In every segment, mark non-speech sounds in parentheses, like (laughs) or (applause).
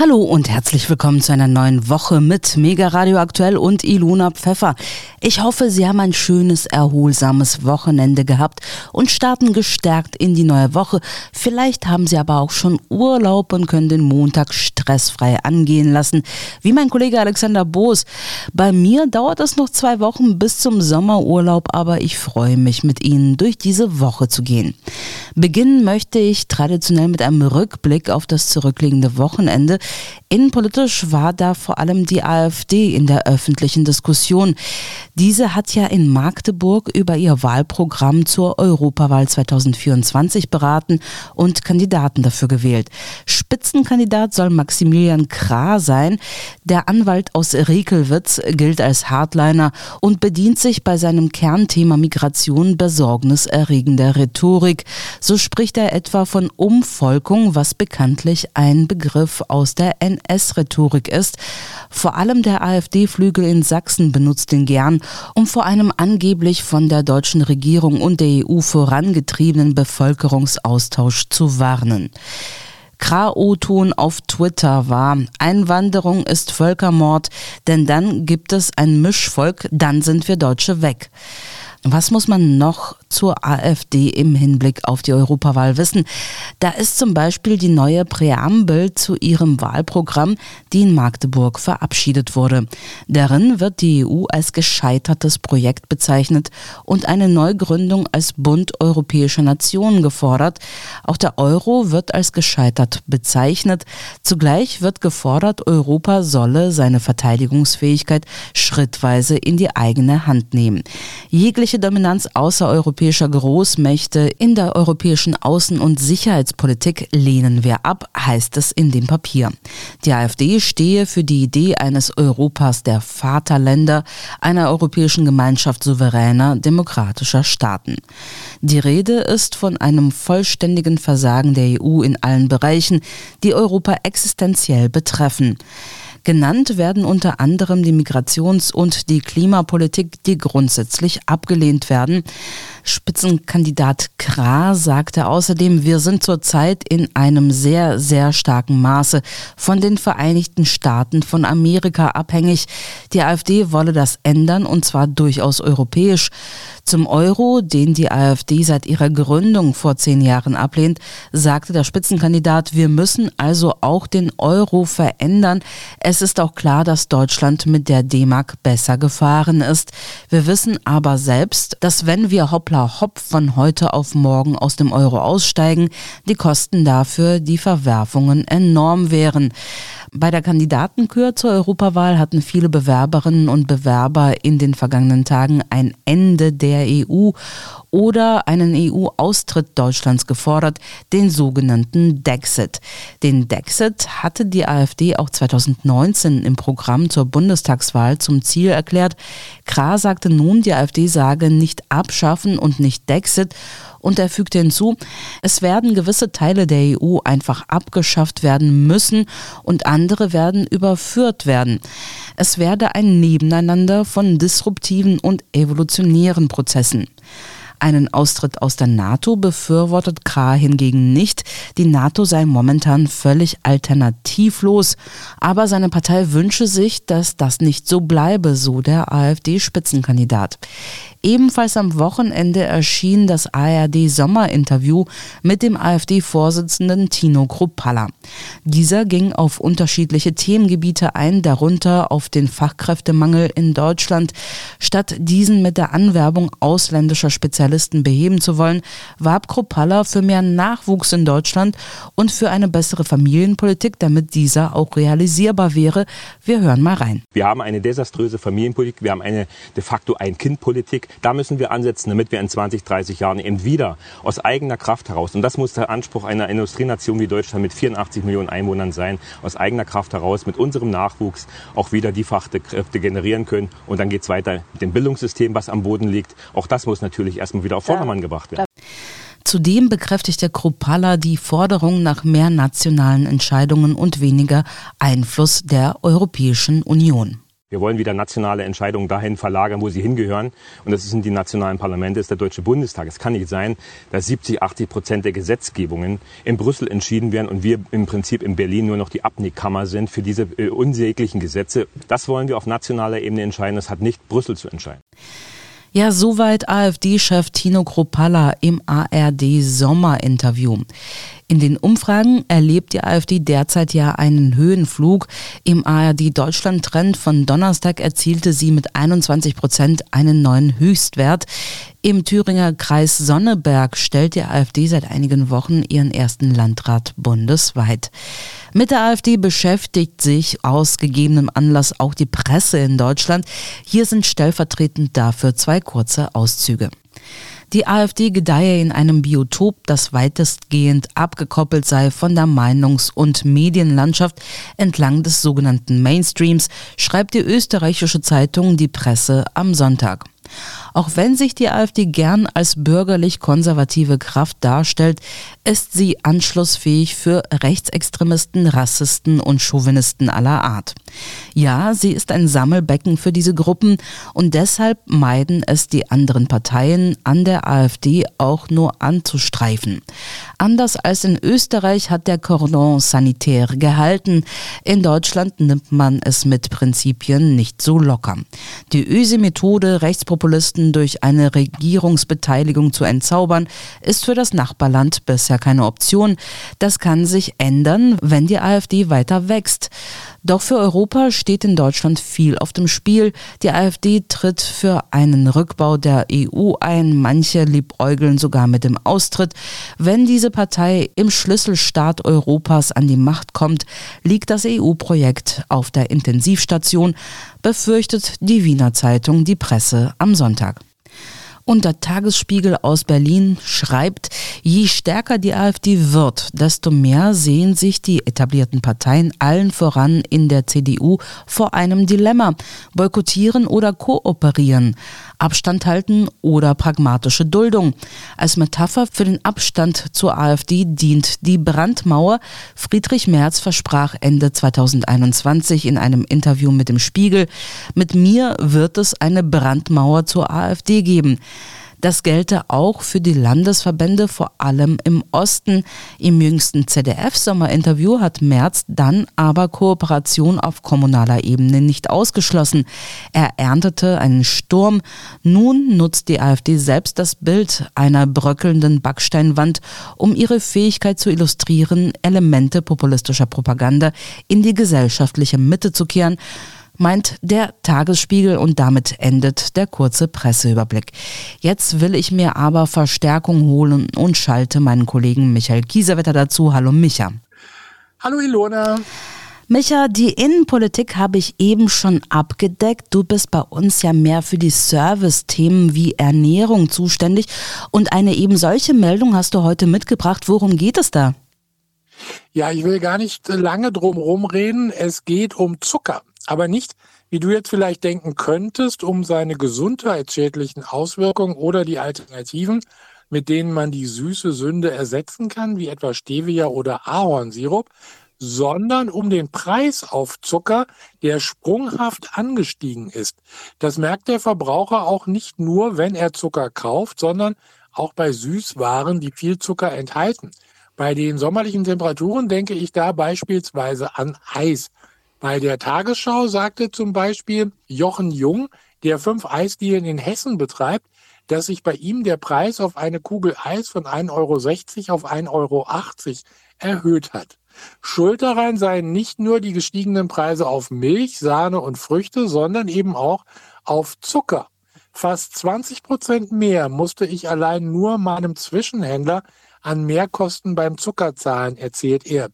Hallo und herzlich willkommen zu einer neuen Woche mit Mega Radio Aktuell und Ilona Pfeffer. Ich hoffe, Sie haben ein schönes, erholsames Wochenende gehabt und starten gestärkt in die neue Woche. Vielleicht haben Sie aber auch schon Urlaub und können den Montag stressfrei angehen lassen, wie mein Kollege Alexander Boos. Bei mir dauert es noch zwei Wochen bis zum Sommerurlaub, aber ich freue mich, mit Ihnen durch diese Woche zu gehen. Beginnen möchte ich traditionell mit einem Rückblick auf das zurückliegende Wochenende. Innenpolitisch war da vor allem die AfD in der öffentlichen Diskussion. Diese hat ja in Magdeburg über ihr Wahlprogramm zur Europawahl 2024 beraten und Kandidaten dafür gewählt. Spitzenkandidat soll Maximilian Krah sein. Der Anwalt aus Rekelwitz gilt als Hardliner und bedient sich bei seinem Kernthema Migration besorgniserregender Rhetorik. So spricht er etwa von Umvolkung, was bekanntlich ein Begriff aus der NS-Rhetorik ist. Vor allem der AfD-Flügel in Sachsen benutzt ihn gern, um vor einem angeblich von der deutschen Regierung und der EU vorangetriebenen Bevölkerungsaustausch zu warnen. K.O.-Ton auf Twitter war, Einwanderung ist Völkermord, denn dann gibt es ein Mischvolk, dann sind wir Deutsche weg. Was muss man noch zur AfD im Hinblick auf die Europawahl wissen? Da ist zum Beispiel die neue Präambel zu ihrem Wahlprogramm, die in Magdeburg verabschiedet wurde. Darin wird die EU als gescheitertes Projekt bezeichnet und eine Neugründung als Bund europäischer Nationen gefordert. Auch der Euro wird als gescheitert bezeichnet. Zugleich wird gefordert, Europa solle seine Verteidigungsfähigkeit schrittweise in die eigene Hand nehmen. Jegliche westliche Dominanz außereuropäischer Großmächte in der europäischen Außen- und Sicherheitspolitik lehnen wir ab, heißt es in dem Papier. Die AfD stehe für die Idee eines Europas der Vaterländer, einer europäischen Gemeinschaft souveräner, demokratischer Staaten. Die Rede ist von einem vollständigen Versagen der EU in allen Bereichen, die Europa existenziell betreffen. Genannt werden unter anderem die Migrations- und die Klimapolitik, die grundsätzlich abgelehnt werden. Spitzenkandidat Krah sagte außerdem, wir sind zurzeit in einem sehr, sehr starken Maße von den Vereinigten Staaten von Amerika abhängig. Die AfD wolle das ändern und zwar durchaus europäisch. Zum Euro, den die AfD seit ihrer Gründung vor zehn Jahren ablehnt, sagte der Spitzenkandidat, wir müssen also auch den Euro verändern. Es ist auch klar, dass Deutschland mit der D-Mark besser gefahren ist. Wir wissen aber selbst, dass wenn wir hoppla hopp von heute auf morgen aus dem Euro aussteigen, die Kosten dafür, die Verwerfungen enorm wären. Bei der Kandidatenkür zur Europawahl hatten viele Bewerberinnen und Bewerber in den vergangenen Tagen ein Ende der EU oder einen EU-Austritt Deutschlands gefordert, den sogenannten Dexit. Den Dexit hatte die AfD auch 2019 im Programm zur Bundestagswahl zum Ziel erklärt. Krah sagte nun, die AfD sage nicht abschaffen und nicht Dexit und er fügte hinzu, es werden gewisse Teile der EU einfach abgeschafft werden müssen und andere werden überführt werden. Es werde ein Nebeneinander von disruptiven und evolutionären Prozessen. Einen Austritt aus der NATO befürwortet Krah hingegen nicht. Die NATO sei momentan völlig alternativlos. Aber seine Partei wünsche sich, dass das nicht so bleibe, so der AfD-Spitzenkandidat. Ebenfalls am Wochenende erschien das ARD-Sommerinterview mit dem AfD-Vorsitzenden Tino Kruppalla. Dieser ging auf unterschiedliche Themengebiete ein, darunter auf den Fachkräftemangel in Deutschland. Statt diesen mit der Anwerbung ausländischer Spezialisten beheben zu wollen, warb Kruppalla für mehr Nachwuchs in Deutschland und für eine bessere Familienpolitik, damit dieser auch realisierbar wäre. Wir hören mal rein. Wir haben eine desaströse Familienpolitik, wir haben eine de facto Ein-Kind-Politik. Da müssen wir ansetzen, damit wir in 20, 30 Jahren eben wieder aus eigener Kraft heraus, und das muss der Anspruch einer Industrienation wie Deutschland mit 84 Millionen Einwohnern sein, aus eigener Kraft heraus mit unserem Nachwuchs auch wieder die Fachkräfte generieren können. Und dann geht es weiter mit dem Bildungssystem, was am Boden liegt. Auch das muss natürlich erstmal wieder auf Vordermann gebracht werden. Zudem bekräftigte Kruppalla die Forderung nach mehr nationalen Entscheidungen und weniger Einfluss der Europäischen Union. Wir wollen wieder nationale Entscheidungen dahin verlagern, wo sie hingehören. Und das sind die nationalen Parlamente, das ist der Deutsche Bundestag. Es kann nicht sein, dass 70, 80 Prozent der Gesetzgebungen in Brüssel entschieden werden und wir im Prinzip in Berlin nur noch die Abnickkammer sind für diese äh, unsäglichen Gesetze. Das wollen wir auf nationaler Ebene entscheiden. Das hat nicht Brüssel zu entscheiden. Ja, soweit AfD-Chef Tino Kropalla im ARD-Sommerinterview. In den Umfragen erlebt die AfD derzeit ja einen Höhenflug. Im ARD-Deutschland-Trend von Donnerstag erzielte sie mit 21 Prozent einen neuen Höchstwert. Im Thüringer Kreis Sonneberg stellt die AfD seit einigen Wochen ihren ersten Landrat bundesweit. Mit der AfD beschäftigt sich aus gegebenem Anlass auch die Presse in Deutschland. Hier sind stellvertretend dafür zwei kurze Auszüge. Die AfD gedeihe in einem Biotop, das weitestgehend abgekoppelt sei von der Meinungs- und Medienlandschaft entlang des sogenannten Mainstreams, schreibt die österreichische Zeitung Die Presse am Sonntag. Auch wenn sich die AfD gern als bürgerlich-konservative Kraft darstellt, ist sie anschlussfähig für Rechtsextremisten, Rassisten und Chauvinisten aller Art. Ja, sie ist ein Sammelbecken für diese Gruppen und deshalb meiden es die anderen Parteien an der AfD auch nur anzustreifen. Anders als in Österreich hat der Cordon sanitär gehalten. In Deutschland nimmt man es mit Prinzipien nicht so locker. Die Öse-Methode, Rechtspopulisten durch eine Regierungsbeteiligung zu entzaubern, ist für das Nachbarland bisher keine Option. Das kann sich ändern, wenn die AfD weiter wächst. Doch für Europa steht in Deutschland viel auf dem Spiel. Die AfD tritt für einen Rückbau der EU ein. Manche liebäugeln sogar mit dem Austritt. Wenn diese Partei im Schlüsselstaat Europas an die Macht kommt, liegt das EU-Projekt auf der Intensivstation, befürchtet die Wiener Zeitung Die Presse am Sonntag. Und der Tagesspiegel aus Berlin schreibt, je stärker die AfD wird, desto mehr sehen sich die etablierten Parteien allen voran in der CDU vor einem Dilemma. Boykottieren oder kooperieren. Abstand halten oder pragmatische Duldung. Als Metapher für den Abstand zur AfD dient die Brandmauer. Friedrich Merz versprach Ende 2021 in einem Interview mit dem Spiegel, mit mir wird es eine Brandmauer zur AfD geben. Das gelte auch für die Landesverbände, vor allem im Osten. Im jüngsten ZDF-Sommerinterview hat Merz dann aber Kooperation auf kommunaler Ebene nicht ausgeschlossen. Er erntete einen Sturm. Nun nutzt die AfD selbst das Bild einer bröckelnden Backsteinwand, um ihre Fähigkeit zu illustrieren, Elemente populistischer Propaganda in die gesellschaftliche Mitte zu kehren meint der Tagesspiegel und damit endet der kurze Presseüberblick. Jetzt will ich mir aber Verstärkung holen und schalte meinen Kollegen Michael Kiesewetter dazu. Hallo Micha. Hallo Ilona. Micha, die Innenpolitik habe ich eben schon abgedeckt. Du bist bei uns ja mehr für die Service-Themen wie Ernährung zuständig. Und eine eben solche Meldung hast du heute mitgebracht. Worum geht es da? Ja, ich will gar nicht lange drum reden. Es geht um Zucker aber nicht, wie du jetzt vielleicht denken könntest, um seine gesundheitsschädlichen Auswirkungen oder die Alternativen, mit denen man die süße Sünde ersetzen kann, wie etwa Stevia oder Ahornsirup, sondern um den Preis auf Zucker, der sprunghaft angestiegen ist. Das merkt der Verbraucher auch nicht nur, wenn er Zucker kauft, sondern auch bei Süßwaren, die viel Zucker enthalten. Bei den sommerlichen Temperaturen denke ich da beispielsweise an Eis. Bei der Tagesschau sagte zum Beispiel Jochen Jung, der fünf Eisdielen in Hessen betreibt, dass sich bei ihm der Preis auf eine Kugel Eis von 1,60 Euro auf 1,80 Euro erhöht hat. Schuld daran seien nicht nur die gestiegenen Preise auf Milch, Sahne und Früchte, sondern eben auch auf Zucker. Fast 20 Prozent mehr musste ich allein nur meinem Zwischenhändler an Mehrkosten beim Zucker zahlen, erzählt er.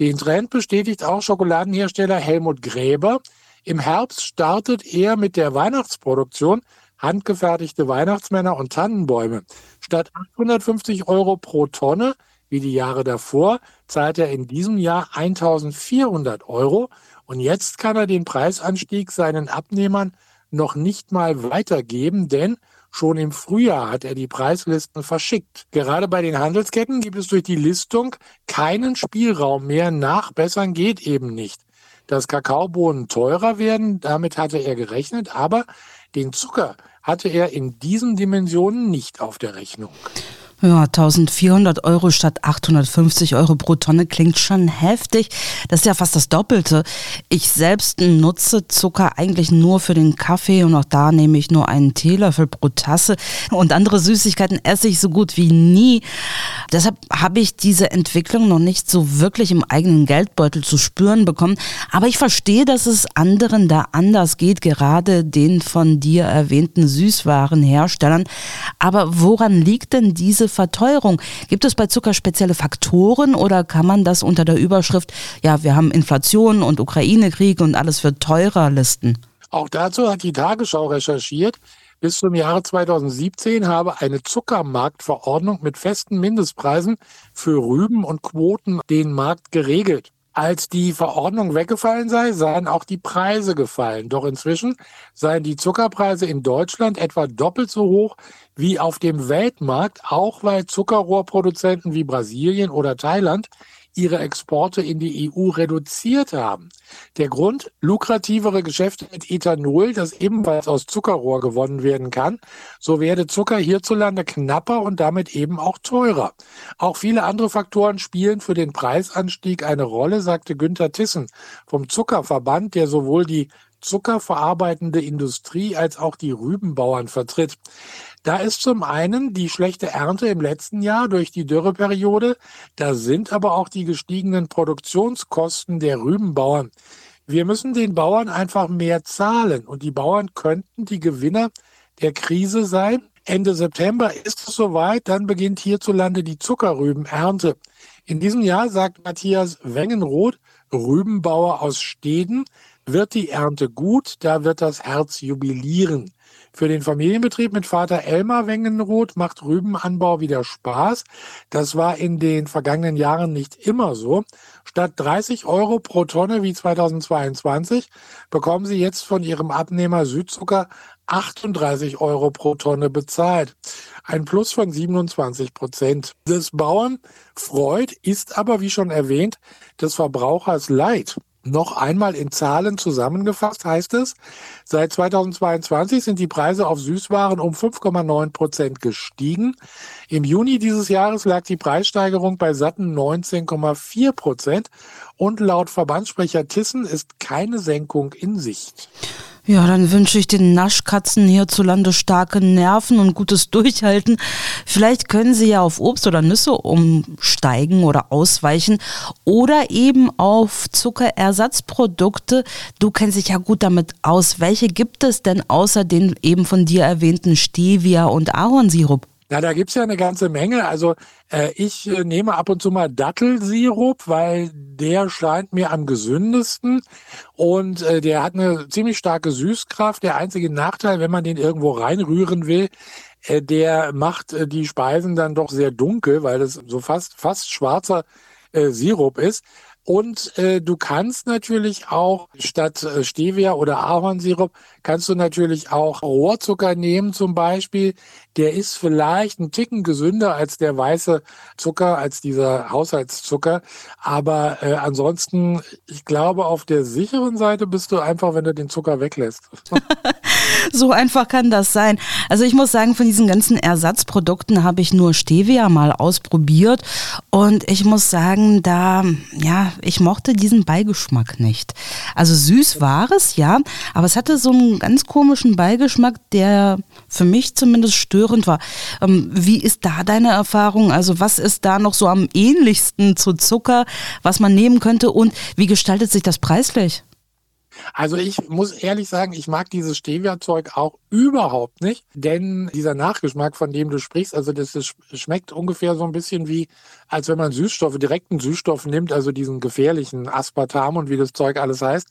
Den Trend bestätigt auch Schokoladenhersteller Helmut Gräber. Im Herbst startet er mit der Weihnachtsproduktion handgefertigte Weihnachtsmänner und Tannenbäume. Statt 850 Euro pro Tonne, wie die Jahre davor, zahlt er in diesem Jahr 1400 Euro. Und jetzt kann er den Preisanstieg seinen Abnehmern noch nicht mal weitergeben, denn Schon im Frühjahr hat er die Preislisten verschickt. Gerade bei den Handelsketten gibt es durch die Listung keinen Spielraum mehr. Nachbessern geht eben nicht. dass Kakaobohnen teurer werden. Damit hatte er gerechnet, aber den Zucker hatte er in diesen Dimensionen nicht auf der Rechnung. Ja, 1400 Euro statt 850 Euro pro Tonne klingt schon heftig. Das ist ja fast das Doppelte. Ich selbst nutze Zucker eigentlich nur für den Kaffee und auch da nehme ich nur einen Teelöffel pro Tasse und andere Süßigkeiten esse ich so gut wie nie. Deshalb habe ich diese Entwicklung noch nicht so wirklich im eigenen Geldbeutel zu spüren bekommen. Aber ich verstehe, dass es anderen da anders geht, gerade den von dir erwähnten Süßwarenherstellern. Aber woran liegt denn diese Verteuerung. Gibt es bei Zucker spezielle Faktoren oder kann man das unter der Überschrift, ja, wir haben Inflation und Ukraine-Krieg und alles wird teurer listen? Auch dazu hat die Tagesschau recherchiert. Bis zum Jahre 2017 habe eine Zuckermarktverordnung mit festen Mindestpreisen für Rüben und Quoten den Markt geregelt. Als die Verordnung weggefallen sei, seien auch die Preise gefallen. Doch inzwischen seien die Zuckerpreise in Deutschland etwa doppelt so hoch wie auf dem Weltmarkt, auch weil Zuckerrohrproduzenten wie Brasilien oder Thailand ihre Exporte in die EU reduziert haben. Der Grund, lukrativere Geschäfte mit Ethanol, das ebenfalls aus Zuckerrohr gewonnen werden kann. So werde Zucker hierzulande knapper und damit eben auch teurer. Auch viele andere Faktoren spielen für den Preisanstieg eine Rolle, sagte Günther Tissen vom Zuckerverband, der sowohl die zuckerverarbeitende Industrie als auch die Rübenbauern vertritt. Da ist zum einen die schlechte Ernte im letzten Jahr durch die Dürreperiode, da sind aber auch die gestiegenen Produktionskosten der Rübenbauern. Wir müssen den Bauern einfach mehr zahlen und die Bauern könnten die Gewinner der Krise sein. Ende September ist es soweit, dann beginnt hierzulande die Zuckerrübenernte. In diesem Jahr, sagt Matthias Wengenroth, Rübenbauer aus Steden, wird die Ernte gut, da wird das Herz jubilieren. Für den Familienbetrieb mit Vater Elmar Wengenroth macht Rübenanbau wieder Spaß. Das war in den vergangenen Jahren nicht immer so. Statt 30 Euro pro Tonne wie 2022 bekommen Sie jetzt von Ihrem Abnehmer Südzucker 38 Euro pro Tonne bezahlt. Ein Plus von 27 Prozent. Des Bauern freut, ist aber, wie schon erwähnt, des Verbrauchers leid. Noch einmal in Zahlen zusammengefasst heißt es, seit 2022 sind die Preise auf Süßwaren um 5,9 Prozent gestiegen. Im Juni dieses Jahres lag die Preissteigerung bei satten 19,4 Prozent und laut Verbandssprecher Thyssen ist keine Senkung in Sicht. Ja, dann wünsche ich den Naschkatzen hierzulande starke Nerven und gutes Durchhalten. Vielleicht können sie ja auf Obst oder Nüsse umsteigen oder ausweichen oder eben auf Zuckerersatzprodukte. Du kennst dich ja gut damit aus. Welche gibt es denn außer den eben von dir erwähnten Stevia und Ahornsirup? Na, da gibt's ja eine ganze Menge. Also äh, ich äh, nehme ab und zu mal Dattelsirup, weil der scheint mir am gesündesten und äh, der hat eine ziemlich starke Süßkraft. Der einzige Nachteil, wenn man den irgendwo reinrühren will, äh, der macht äh, die Speisen dann doch sehr dunkel, weil das so fast fast schwarzer äh, Sirup ist. Und äh, du kannst natürlich auch statt äh, Stevia oder Ahornsirup kannst du natürlich auch Rohrzucker nehmen zum Beispiel. Der ist vielleicht ein Ticken gesünder als der weiße Zucker, als dieser Haushaltszucker. Aber äh, ansonsten, ich glaube, auf der sicheren Seite bist du einfach, wenn du den Zucker weglässt. (laughs) so einfach kann das sein. Also ich muss sagen, von diesen ganzen Ersatzprodukten habe ich nur Stevia mal ausprobiert und ich muss sagen, da, ja, ich mochte diesen Beigeschmack nicht. Also süß war es, ja, aber es hatte so einen ganz komischen Beigeschmack, der für mich zumindest störend war. Ähm, wie ist da deine Erfahrung? Also was ist da noch so am ähnlichsten zu Zucker, was man nehmen könnte und wie gestaltet sich das preislich? Also ich muss ehrlich sagen, ich mag dieses Stevia-Zeug auch überhaupt nicht, denn dieser Nachgeschmack, von dem du sprichst, also das, das schmeckt ungefähr so ein bisschen wie, als wenn man Süßstoffe, direkten Süßstoff nimmt, also diesen gefährlichen Aspartam und wie das Zeug alles heißt.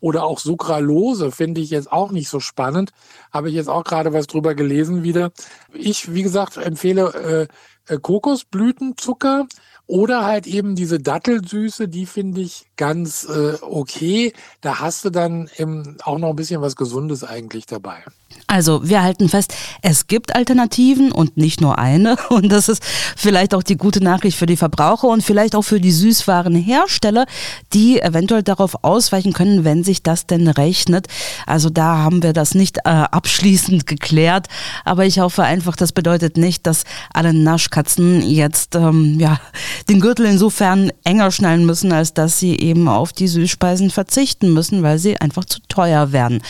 Oder auch Sucralose finde ich jetzt auch nicht so spannend. Habe ich jetzt auch gerade was drüber gelesen wieder. Ich, wie gesagt, empfehle äh, äh Kokosblütenzucker oder halt eben diese Dattelsüße, die finde ich ganz äh, okay. Da hast du dann eben auch noch ein bisschen was Gesundes eigentlich dabei. Also wir halten fest, es gibt Alternativen und nicht nur eine. (laughs) Und das ist vielleicht auch die gute Nachricht für die Verbraucher und vielleicht auch für die Süßwarenhersteller, die eventuell darauf ausweichen können, wenn sich das denn rechnet. Also da haben wir das nicht äh, abschließend (laughs) geklärt. Aber ich hoffe einfach, das bedeutet nicht, dass alle Naschkatzen jetzt ähm, ja, den Gürtel insofern enger schnallen müssen, als dass sie eben auf die Süßspeisen verzichten müssen, weil sie einfach zu teuer werden.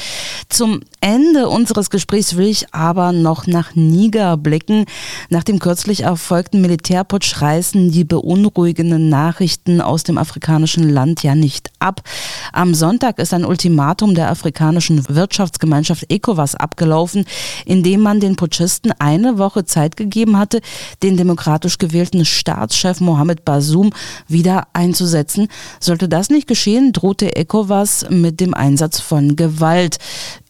Zum Ende unseres Gesprächs will ich aber noch nach Niger blicken. Nach dem kürzlich erfolgten Militärputsch reißen die beunruhigenden Nachrichten aus dem afrikanischen Land ja nicht ab. Am Sonntag ist ein Ultimatum der afrikanischen Wirtschaftsgemeinschaft ECOWAS abgelaufen, in dem man den Putschisten eine Woche Zeit gegeben hatte, den demokratisch gewählten Staatschef Mohamed Bazoum wieder einzusetzen. Sollte das nicht geschehen, drohte ECOWAS mit dem Einsatz von Gewalt.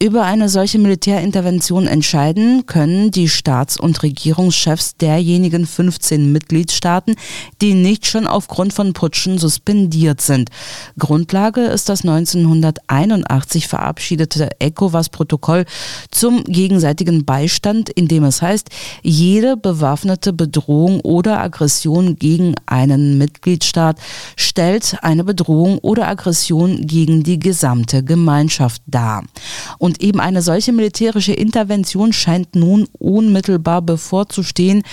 Über eine solche Militärintervention entscheiden können die Staats- und Regierungschefs derjenigen 15 Mitgliedstaaten, die nicht schon aufgrund von Putschen suspendiert sind. Grundlage ist das 1981 verabschiedete ECOWAS-Protokoll zum gegenseitigen Beistand, in dem es heißt, jede bewaffnete Bedrohung oder Aggression gegen einen Mitgliedstaat stellt eine Bedrohung oder Aggression gegen die gesamte Gemeinschaft dar. Und eben eine solche militärische Intervention scheint nun unmittelbar bevorzustehen.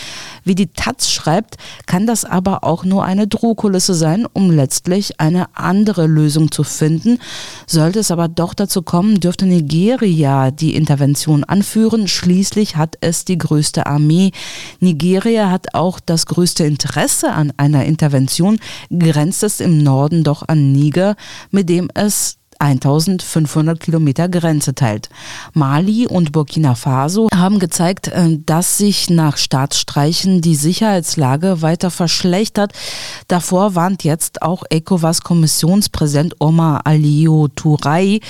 Wie die Taz schreibt, kann das aber auch nur eine Drohkulisse sein, um letztlich eine andere Lösung zu finden. Sollte es aber doch dazu kommen, dürfte Nigeria die Intervention anführen. Schließlich hat es die größte Armee. Nigeria hat auch das größte Interesse an einer Intervention, grenzt es im Norden doch an Niger, mit dem es 1500 Kilometer Grenze teilt. Mali und Burkina Faso haben gezeigt, äh, dass sich nach Staatsstreichen die Sicherheitslage weiter verschlechtert. Davor warnt jetzt auch ECOWAS-Kommissionspräsident Omar Aliou Touray.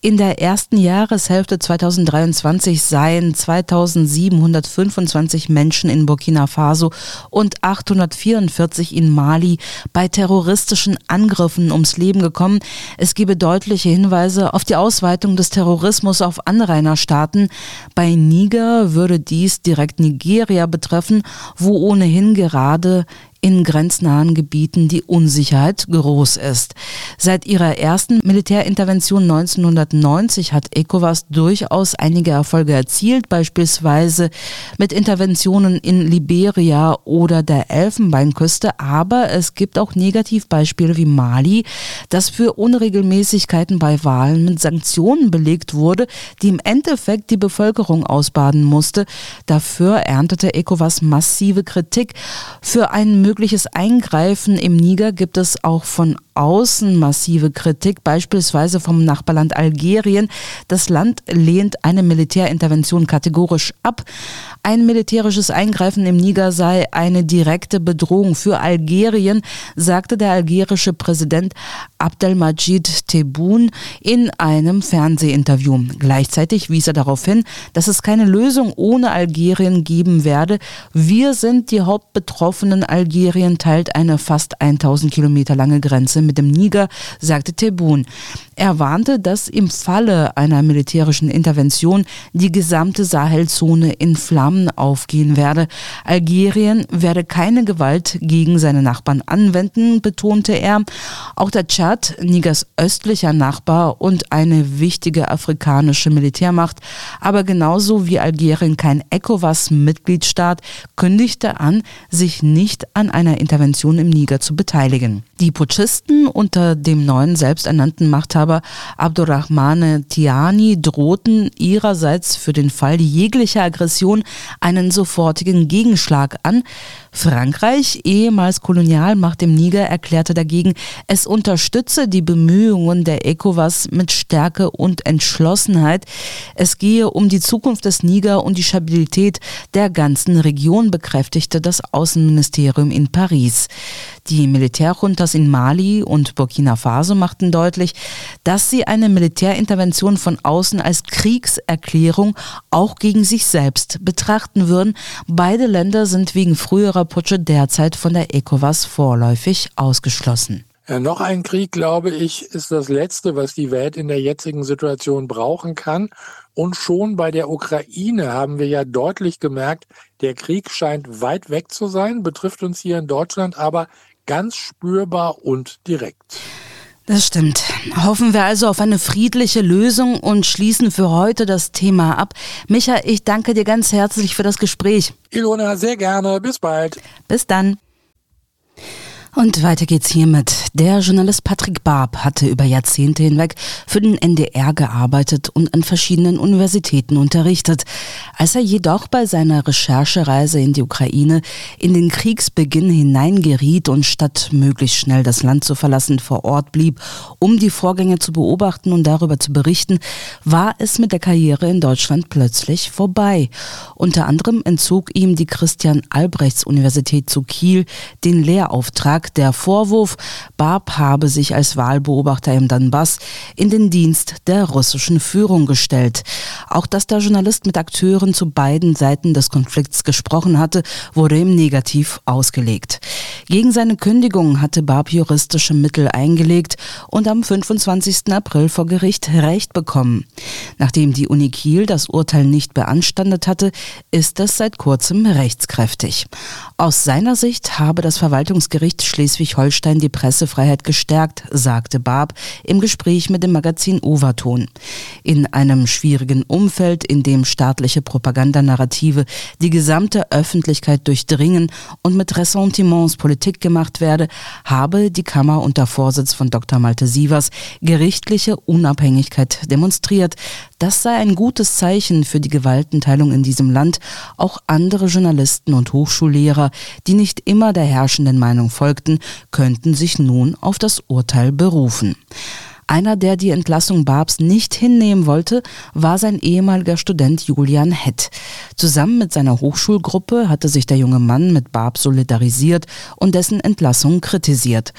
In der ersten Jahreshälfte 2023 seien 2725 Menschen in Burkina Faso und 844 in Mali bei terroristischen Angriffen ums Leben gekommen. Es gebe deutlich deutliche Hinweise auf die Ausweitung des Terrorismus auf Anrainerstaaten. Bei Niger würde dies direkt Nigeria betreffen, wo ohnehin gerade in grenznahen Gebieten die Unsicherheit groß ist. Seit ihrer ersten Militärintervention 1990 hat ECOWAS durchaus einige Erfolge erzielt, beispielsweise mit Interventionen in Liberia oder der Elfenbeinküste, aber es gibt auch Negativbeispiele wie Mali, das für Unregelmäßigkeiten bei Wahlen mit Sanktionen belegt wurde, die im Endeffekt die Bevölkerung ausbaden musste. Dafür erntete ECOWAS massive Kritik für einen mögliches Eingreifen im Niger gibt es auch von außen massive Kritik, beispielsweise vom Nachbarland Algerien. Das Land lehnt eine Militärintervention kategorisch ab. Ein militärisches Eingreifen im Niger sei eine direkte Bedrohung für Algerien, sagte der algerische Präsident Abdelmajid Tebboune in einem Fernsehinterview. Gleichzeitig wies er darauf hin, dass es keine Lösung ohne Algerien geben werde. Wir sind die Hauptbetroffenen Algerien Algerien teilt eine fast 1000 Kilometer lange Grenze mit dem Niger, sagte Tebboune. Er warnte, dass im Falle einer militärischen Intervention die gesamte Sahelzone in Flammen aufgehen werde. Algerien werde keine Gewalt gegen seine Nachbarn anwenden, betonte er. Auch der Tschad, Nigers östlicher Nachbar und eine wichtige afrikanische Militärmacht, aber genauso wie Algerien kein ECOWAS-Mitgliedstaat, kündigte an, sich nicht an einer Intervention im Niger zu beteiligen. Die Putschisten unter dem neuen selbsternannten Machthaber Abdurrahmane Tiani drohten ihrerseits für den Fall jeglicher Aggression einen sofortigen Gegenschlag an. Frankreich, ehemals Kolonialmacht im Niger, erklärte dagegen, es unterstütze die Bemühungen der ECOWAS mit Stärke und Entschlossenheit. Es gehe um die Zukunft des Niger und die Stabilität der ganzen Region, bekräftigte das Außenministerium in Paris. Die Militärjuntas in Mali und Burkina Faso machten deutlich, dass sie eine Militärintervention von außen als Kriegserklärung auch gegen sich selbst betrachten würden. Beide Länder sind wegen früherer Putsche derzeit von der ECOWAS vorläufig ausgeschlossen. Ja, noch ein Krieg, glaube ich, ist das Letzte, was die Welt in der jetzigen Situation brauchen kann. Und schon bei der Ukraine haben wir ja deutlich gemerkt, der Krieg scheint weit weg zu sein, betrifft uns hier in Deutschland aber ganz spürbar und direkt. Das stimmt. Hoffen wir also auf eine friedliche Lösung und schließen für heute das Thema ab. Micha, ich danke dir ganz herzlich für das Gespräch. Ilona, sehr gerne. Bis bald. Bis dann. Und weiter geht's hiermit. Der Journalist Patrick Barb hatte über Jahrzehnte hinweg für den NDR gearbeitet und an verschiedenen Universitäten unterrichtet. Als er jedoch bei seiner Recherchereise in die Ukraine in den Kriegsbeginn hineingeriet und statt möglichst schnell das Land zu verlassen vor Ort blieb, um die Vorgänge zu beobachten und darüber zu berichten, war es mit der Karriere in Deutschland plötzlich vorbei. Unter anderem entzog ihm die Christian Albrechts Universität zu Kiel den Lehrauftrag lag der Vorwurf, Barb habe sich als Wahlbeobachter im Donbass in den Dienst der russischen Führung gestellt. Auch dass der Journalist mit Akteuren zu beiden Seiten des Konflikts gesprochen hatte, wurde ihm negativ ausgelegt. Gegen seine Kündigung hatte Barb juristische Mittel eingelegt und am 25. April vor Gericht Recht bekommen. Nachdem die Uni Kiel das Urteil nicht beanstandet hatte, ist es seit kurzem rechtskräftig. Aus seiner Sicht habe das Verwaltungsgericht Schleswig-Holstein die Pressefreiheit gestärkt, sagte Barb im Gespräch mit dem Magazin Overton. In einem schwierigen Umfeld, in dem staatliche Propagandanarrative die gesamte Öffentlichkeit durchdringen und mit Ressentiments Politik gemacht werde, habe die Kammer unter Vorsitz von Dr. Malte Sievers gerichtliche Unabhängigkeit demonstriert. Das sei ein gutes Zeichen für die Gewaltenteilung in diesem Land. Auch andere Journalisten und Hochschullehrer, die nicht immer der herrschenden Meinung folgten, Beschuldigten könnten sich nun auf das Urteil berufen. Einer, der die Entlassung Barbs nicht hinnehmen wollte, war sein ehemaliger Student Julian Hett. Zusammen mit seiner Hochschulgruppe hatte sich der junge Mann mit Barb solidarisiert und dessen Entlassung kritisiert.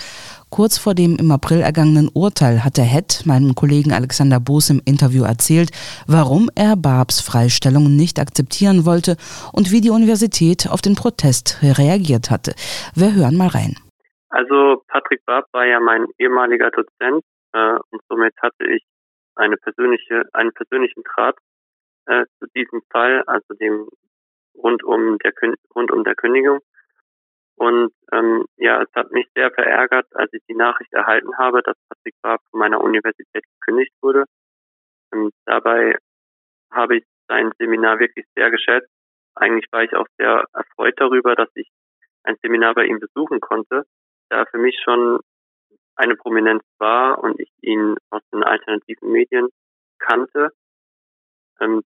Kurz vor dem im April ergangenen Urteil hatte Hett meinem Kollegen Alexander Boos im Interview erzählt, warum er Barbs Freistellung nicht akzeptieren wollte und wie die Universität auf den Protest reagiert hatte. Wir hören mal rein. Also Patrick Barb war ja mein ehemaliger Dozent äh, und somit hatte ich eine persönliche, einen persönlichen Draht äh, zu diesem Fall, also dem rund um der rund um der Kündigung. Und ähm, ja, es hat mich sehr verärgert, als ich die Nachricht erhalten habe, dass Patrick Barb von meiner Universität gekündigt wurde. Und dabei habe ich sein Seminar wirklich sehr geschätzt. Eigentlich war ich auch sehr erfreut darüber, dass ich ein Seminar bei ihm besuchen konnte da für mich schon eine Prominenz war und ich ihn aus den alternativen Medien kannte, ähm,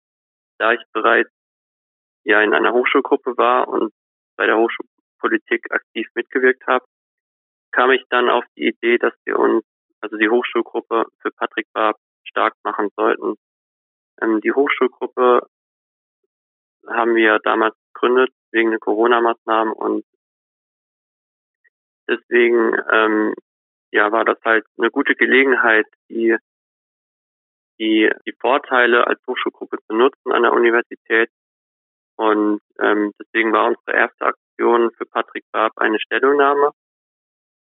da ich bereits ja in einer Hochschulgruppe war und bei der Hochschulpolitik aktiv mitgewirkt habe, kam ich dann auf die Idee, dass wir uns, also die Hochschulgruppe für Patrick Barb stark machen sollten. Ähm, die Hochschulgruppe haben wir damals gegründet wegen der Corona-Maßnahmen und Deswegen ähm, ja, war das halt eine gute Gelegenheit, die, die, die Vorteile als Hochschulgruppe zu nutzen an der Universität. Und ähm, deswegen war unsere erste Aktion für Patrick Barb eine Stellungnahme.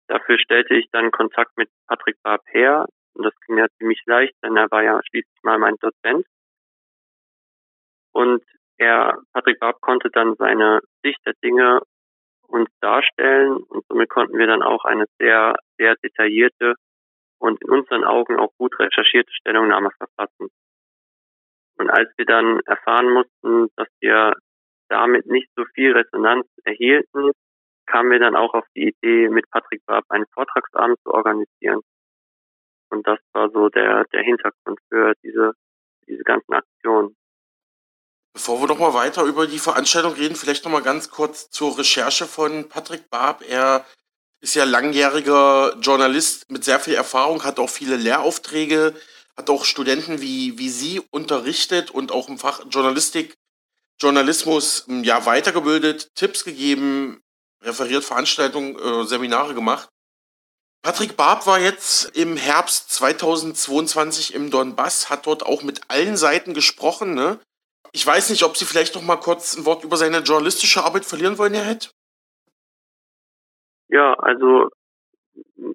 Dafür stellte ich dann Kontakt mit Patrick Barb her. Und das ging ja ziemlich leicht, denn er war ja schließlich mal mein Dozent. Und er, Patrick Barb konnte dann seine Sicht der Dinge uns darstellen und somit konnten wir dann auch eine sehr, sehr detaillierte und in unseren Augen auch gut recherchierte Stellungnahme verfassen. Und als wir dann erfahren mussten, dass wir damit nicht so viel Resonanz erhielten, kamen wir dann auch auf die Idee, mit Patrick Barb einen Vortragsabend zu organisieren. Und das war so der, der Hintergrund für diese, diese ganzen Aktionen. Bevor wir noch mal weiter über die Veranstaltung reden, vielleicht noch mal ganz kurz zur Recherche von Patrick Barb. Er ist ja langjähriger Journalist mit sehr viel Erfahrung, hat auch viele Lehraufträge, hat auch Studenten wie, wie Sie unterrichtet und auch im Fach Journalistik, Journalismus hm, ja weitergebildet, Tipps gegeben, referiert Veranstaltungen, äh, Seminare gemacht. Patrick Barb war jetzt im Herbst 2022 im Donbass, hat dort auch mit allen Seiten gesprochen, ne? Ich weiß nicht, ob Sie vielleicht noch mal kurz ein Wort über seine journalistische Arbeit verlieren wollen, Herr Hett? Ja, also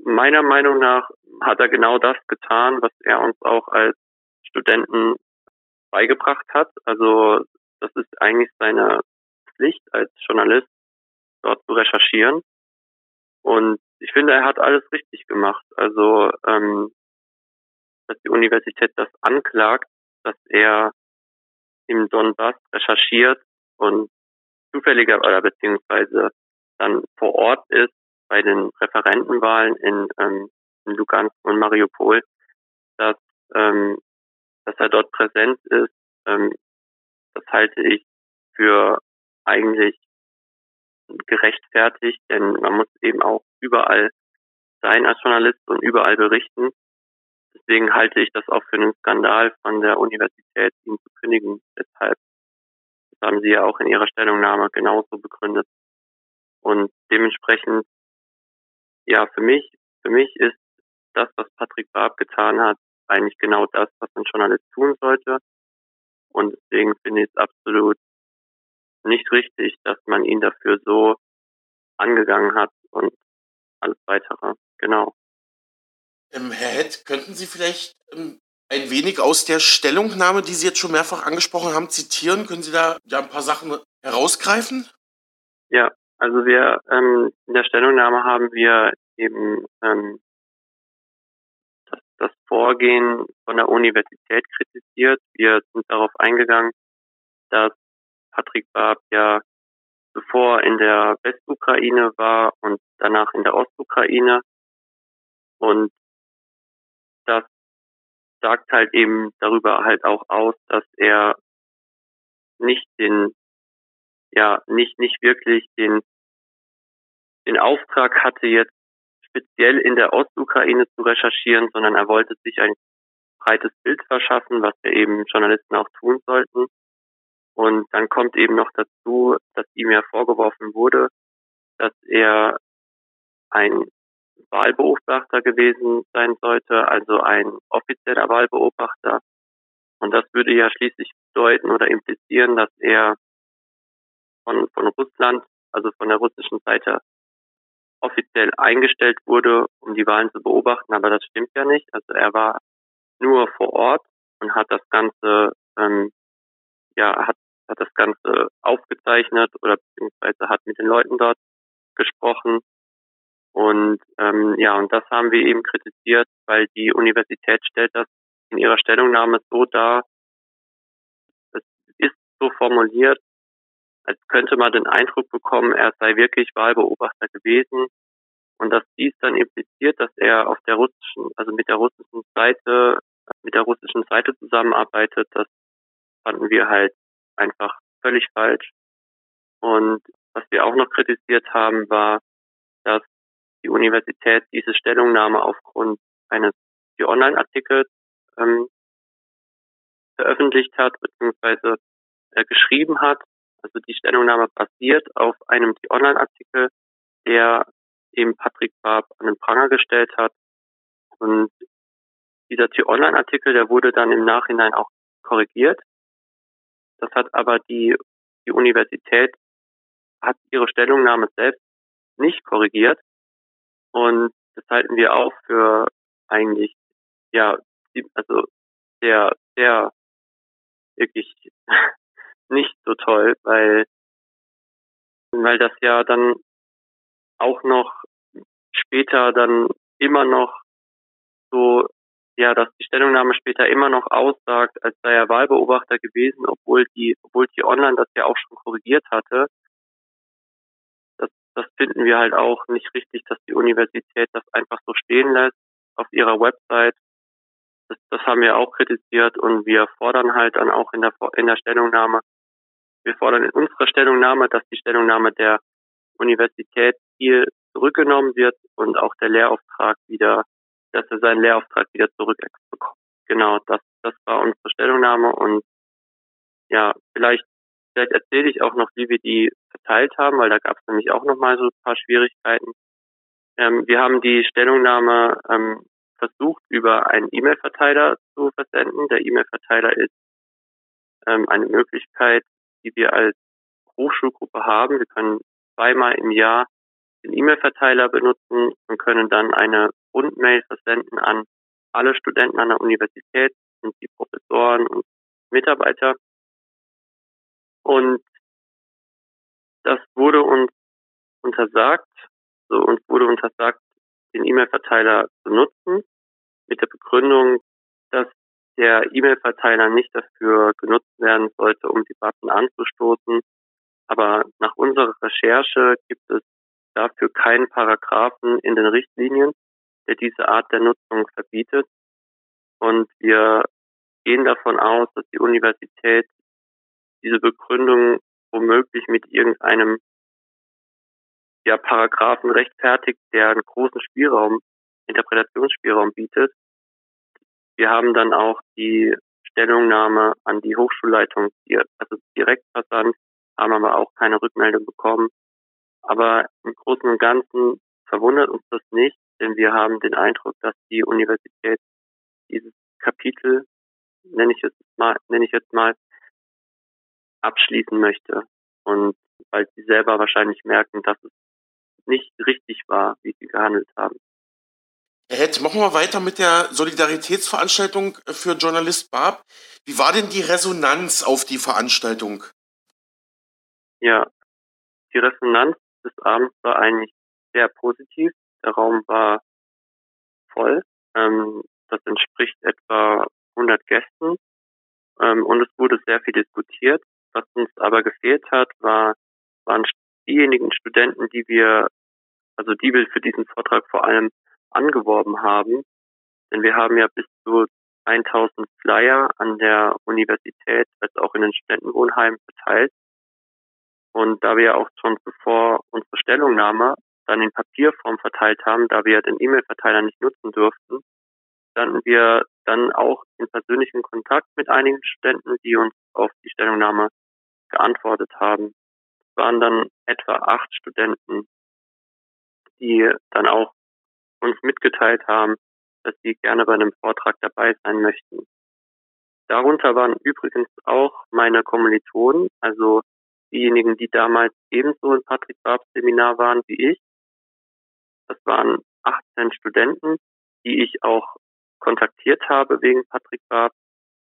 meiner Meinung nach hat er genau das getan, was er uns auch als Studenten beigebracht hat. Also das ist eigentlich seine Pflicht als Journalist, dort zu recherchieren. Und ich finde, er hat alles richtig gemacht. Also, ähm, dass die Universität das anklagt, dass er im Donbass recherchiert und zufälliger oder beziehungsweise dann vor Ort ist bei den Referentenwahlen in, ähm, in Lugansk und Mariupol, dass, ähm, dass er dort präsent ist, ähm, das halte ich für eigentlich gerechtfertigt, denn man muss eben auch überall sein als Journalist und überall berichten. Deswegen halte ich das auch für einen Skandal von der Universität, ihn zu kündigen. Deshalb, das haben Sie ja auch in Ihrer Stellungnahme genauso begründet. Und dementsprechend, ja, für mich, für mich ist das, was Patrick Barb getan hat, eigentlich genau das, was ein Journalist tun sollte. Und deswegen finde ich es absolut nicht richtig, dass man ihn dafür so angegangen hat und alles weitere. Genau. Ähm, Herr Hett, könnten Sie vielleicht ähm, ein wenig aus der Stellungnahme, die Sie jetzt schon mehrfach angesprochen haben, zitieren? Können Sie da ja ein paar Sachen herausgreifen? Ja, also wir ähm, in der Stellungnahme haben wir eben ähm, das, das Vorgehen von der Universität kritisiert. Wir sind darauf eingegangen, dass Patrick Barb ja bevor in der Westukraine war und danach in der Ostukraine. Und sagt halt eben darüber halt auch aus, dass er nicht den, ja, nicht, nicht wirklich den, den Auftrag hatte, jetzt speziell in der Ostukraine zu recherchieren, sondern er wollte sich ein breites Bild verschaffen, was ja eben Journalisten auch tun sollten. Und dann kommt eben noch dazu, dass ihm ja vorgeworfen wurde, dass er ein Wahlbeobachter gewesen sein sollte, also ein offizieller Wahlbeobachter. Und das würde ja schließlich bedeuten oder implizieren, dass er von, von Russland, also von der russischen Seite, offiziell eingestellt wurde, um die Wahlen zu beobachten. Aber das stimmt ja nicht. Also er war nur vor Ort und hat das Ganze, ähm, ja, hat hat das Ganze aufgezeichnet oder beziehungsweise hat mit den Leuten dort gesprochen. Und ähm, ja, und das haben wir eben kritisiert, weil die Universität stellt das in ihrer Stellungnahme so dar, es ist so formuliert, als könnte man den Eindruck bekommen, er sei wirklich Wahlbeobachter gewesen und dass dies dann impliziert, dass er auf der russischen, also mit der russischen Seite, mit der russischen Seite zusammenarbeitet, das fanden wir halt einfach völlig falsch. Und was wir auch noch kritisiert haben, war, dass die Universität diese Stellungnahme aufgrund eines Online-Artikels ähm, veröffentlicht hat beziehungsweise äh, geschrieben hat. Also die Stellungnahme basiert auf einem Online-Artikel, der eben Patrick Barb an den Pranger gestellt hat. Und dieser T-Online-Artikel, der wurde dann im Nachhinein auch korrigiert das hat aber die, die Universität hat ihre Stellungnahme selbst nicht korrigiert. Und das halten wir auch für eigentlich, ja, also sehr, sehr, wirklich (laughs) nicht so toll, weil, weil das ja dann auch noch später dann immer noch so ja, dass die Stellungnahme später immer noch aussagt, als sei er Wahlbeobachter gewesen, obwohl die, obwohl die Online das ja auch schon korrigiert hatte. Das, finden wir halt auch nicht richtig, dass die Universität das einfach so stehen lässt auf ihrer Website. Das, das haben wir auch kritisiert und wir fordern halt dann auch in der, in der Stellungnahme, wir fordern in unserer Stellungnahme, dass die Stellungnahme der Universität hier zurückgenommen wird und auch der Lehrauftrag wieder dass er seinen Lehrauftrag wieder zurückbekommt. Genau, das, das war unsere Stellungnahme und ja, vielleicht, vielleicht erzähle ich auch noch, wie wir die verteilt haben, weil da gab es nämlich auch noch mal so ein paar Schwierigkeiten. Ähm, wir haben die Stellungnahme ähm, versucht, über einen E-Mail-Verteiler zu versenden. Der E-Mail-Verteiler ist ähm, eine Möglichkeit, die wir als Hochschulgruppe haben. Wir können zweimal im Jahr den E-Mail-Verteiler benutzen und können dann eine Rundmail versenden an alle Studenten an der Universität und die Professoren und Mitarbeiter. Und das wurde uns untersagt, so uns wurde untersagt, den E-Mail-Verteiler zu nutzen, mit der Begründung, dass der E-Mail-Verteiler nicht dafür genutzt werden sollte, um Debatten anzustoßen. Aber nach unserer Recherche gibt es dafür keinen Paragraphen in den Richtlinien, der diese Art der Nutzung verbietet. Und wir gehen davon aus, dass die Universität diese Begründung womöglich mit irgendeinem ja, Paragraphen rechtfertigt, der einen großen Spielraum, Interpretationsspielraum bietet. Wir haben dann auch die Stellungnahme an die Hochschulleitung, also direkt versandt, haben aber auch keine Rückmeldung bekommen. Aber im Großen und Ganzen verwundert uns das nicht, denn wir haben den Eindruck, dass die Universität dieses Kapitel, nenne ich jetzt mal, nenne ich jetzt mal, abschließen möchte. Und weil sie selber wahrscheinlich merken, dass es nicht richtig war, wie sie gehandelt haben. Herr Hett, machen wir weiter mit der Solidaritätsveranstaltung für Journalist Barb. Wie war denn die Resonanz auf die Veranstaltung? Ja, die Resonanz des Abends war eigentlich sehr positiv. Der Raum war voll. Ähm, das entspricht etwa 100 Gästen. Ähm, und es wurde sehr viel diskutiert. Was uns aber gefehlt hat, war, waren diejenigen Studenten, die wir, also die wir für diesen Vortrag vor allem angeworben haben. Denn wir haben ja bis zu 1000 Flyer an der Universität als auch in den Studentenwohnheimen verteilt. Und da wir auch schon zuvor unsere Stellungnahme dann in Papierform verteilt haben, da wir den E-Mail-Verteiler nicht nutzen durften, standen wir dann auch in persönlichem Kontakt mit einigen Studenten, die uns auf die Stellungnahme geantwortet haben. Es waren dann etwa acht Studenten, die dann auch uns mitgeteilt haben, dass sie gerne bei einem Vortrag dabei sein möchten. Darunter waren übrigens auch meine Kommilitonen, also diejenigen, die damals ebenso im Patrick Babs Seminar waren wie ich. Das waren 18 Studenten, die ich auch kontaktiert habe wegen Patrick Barb,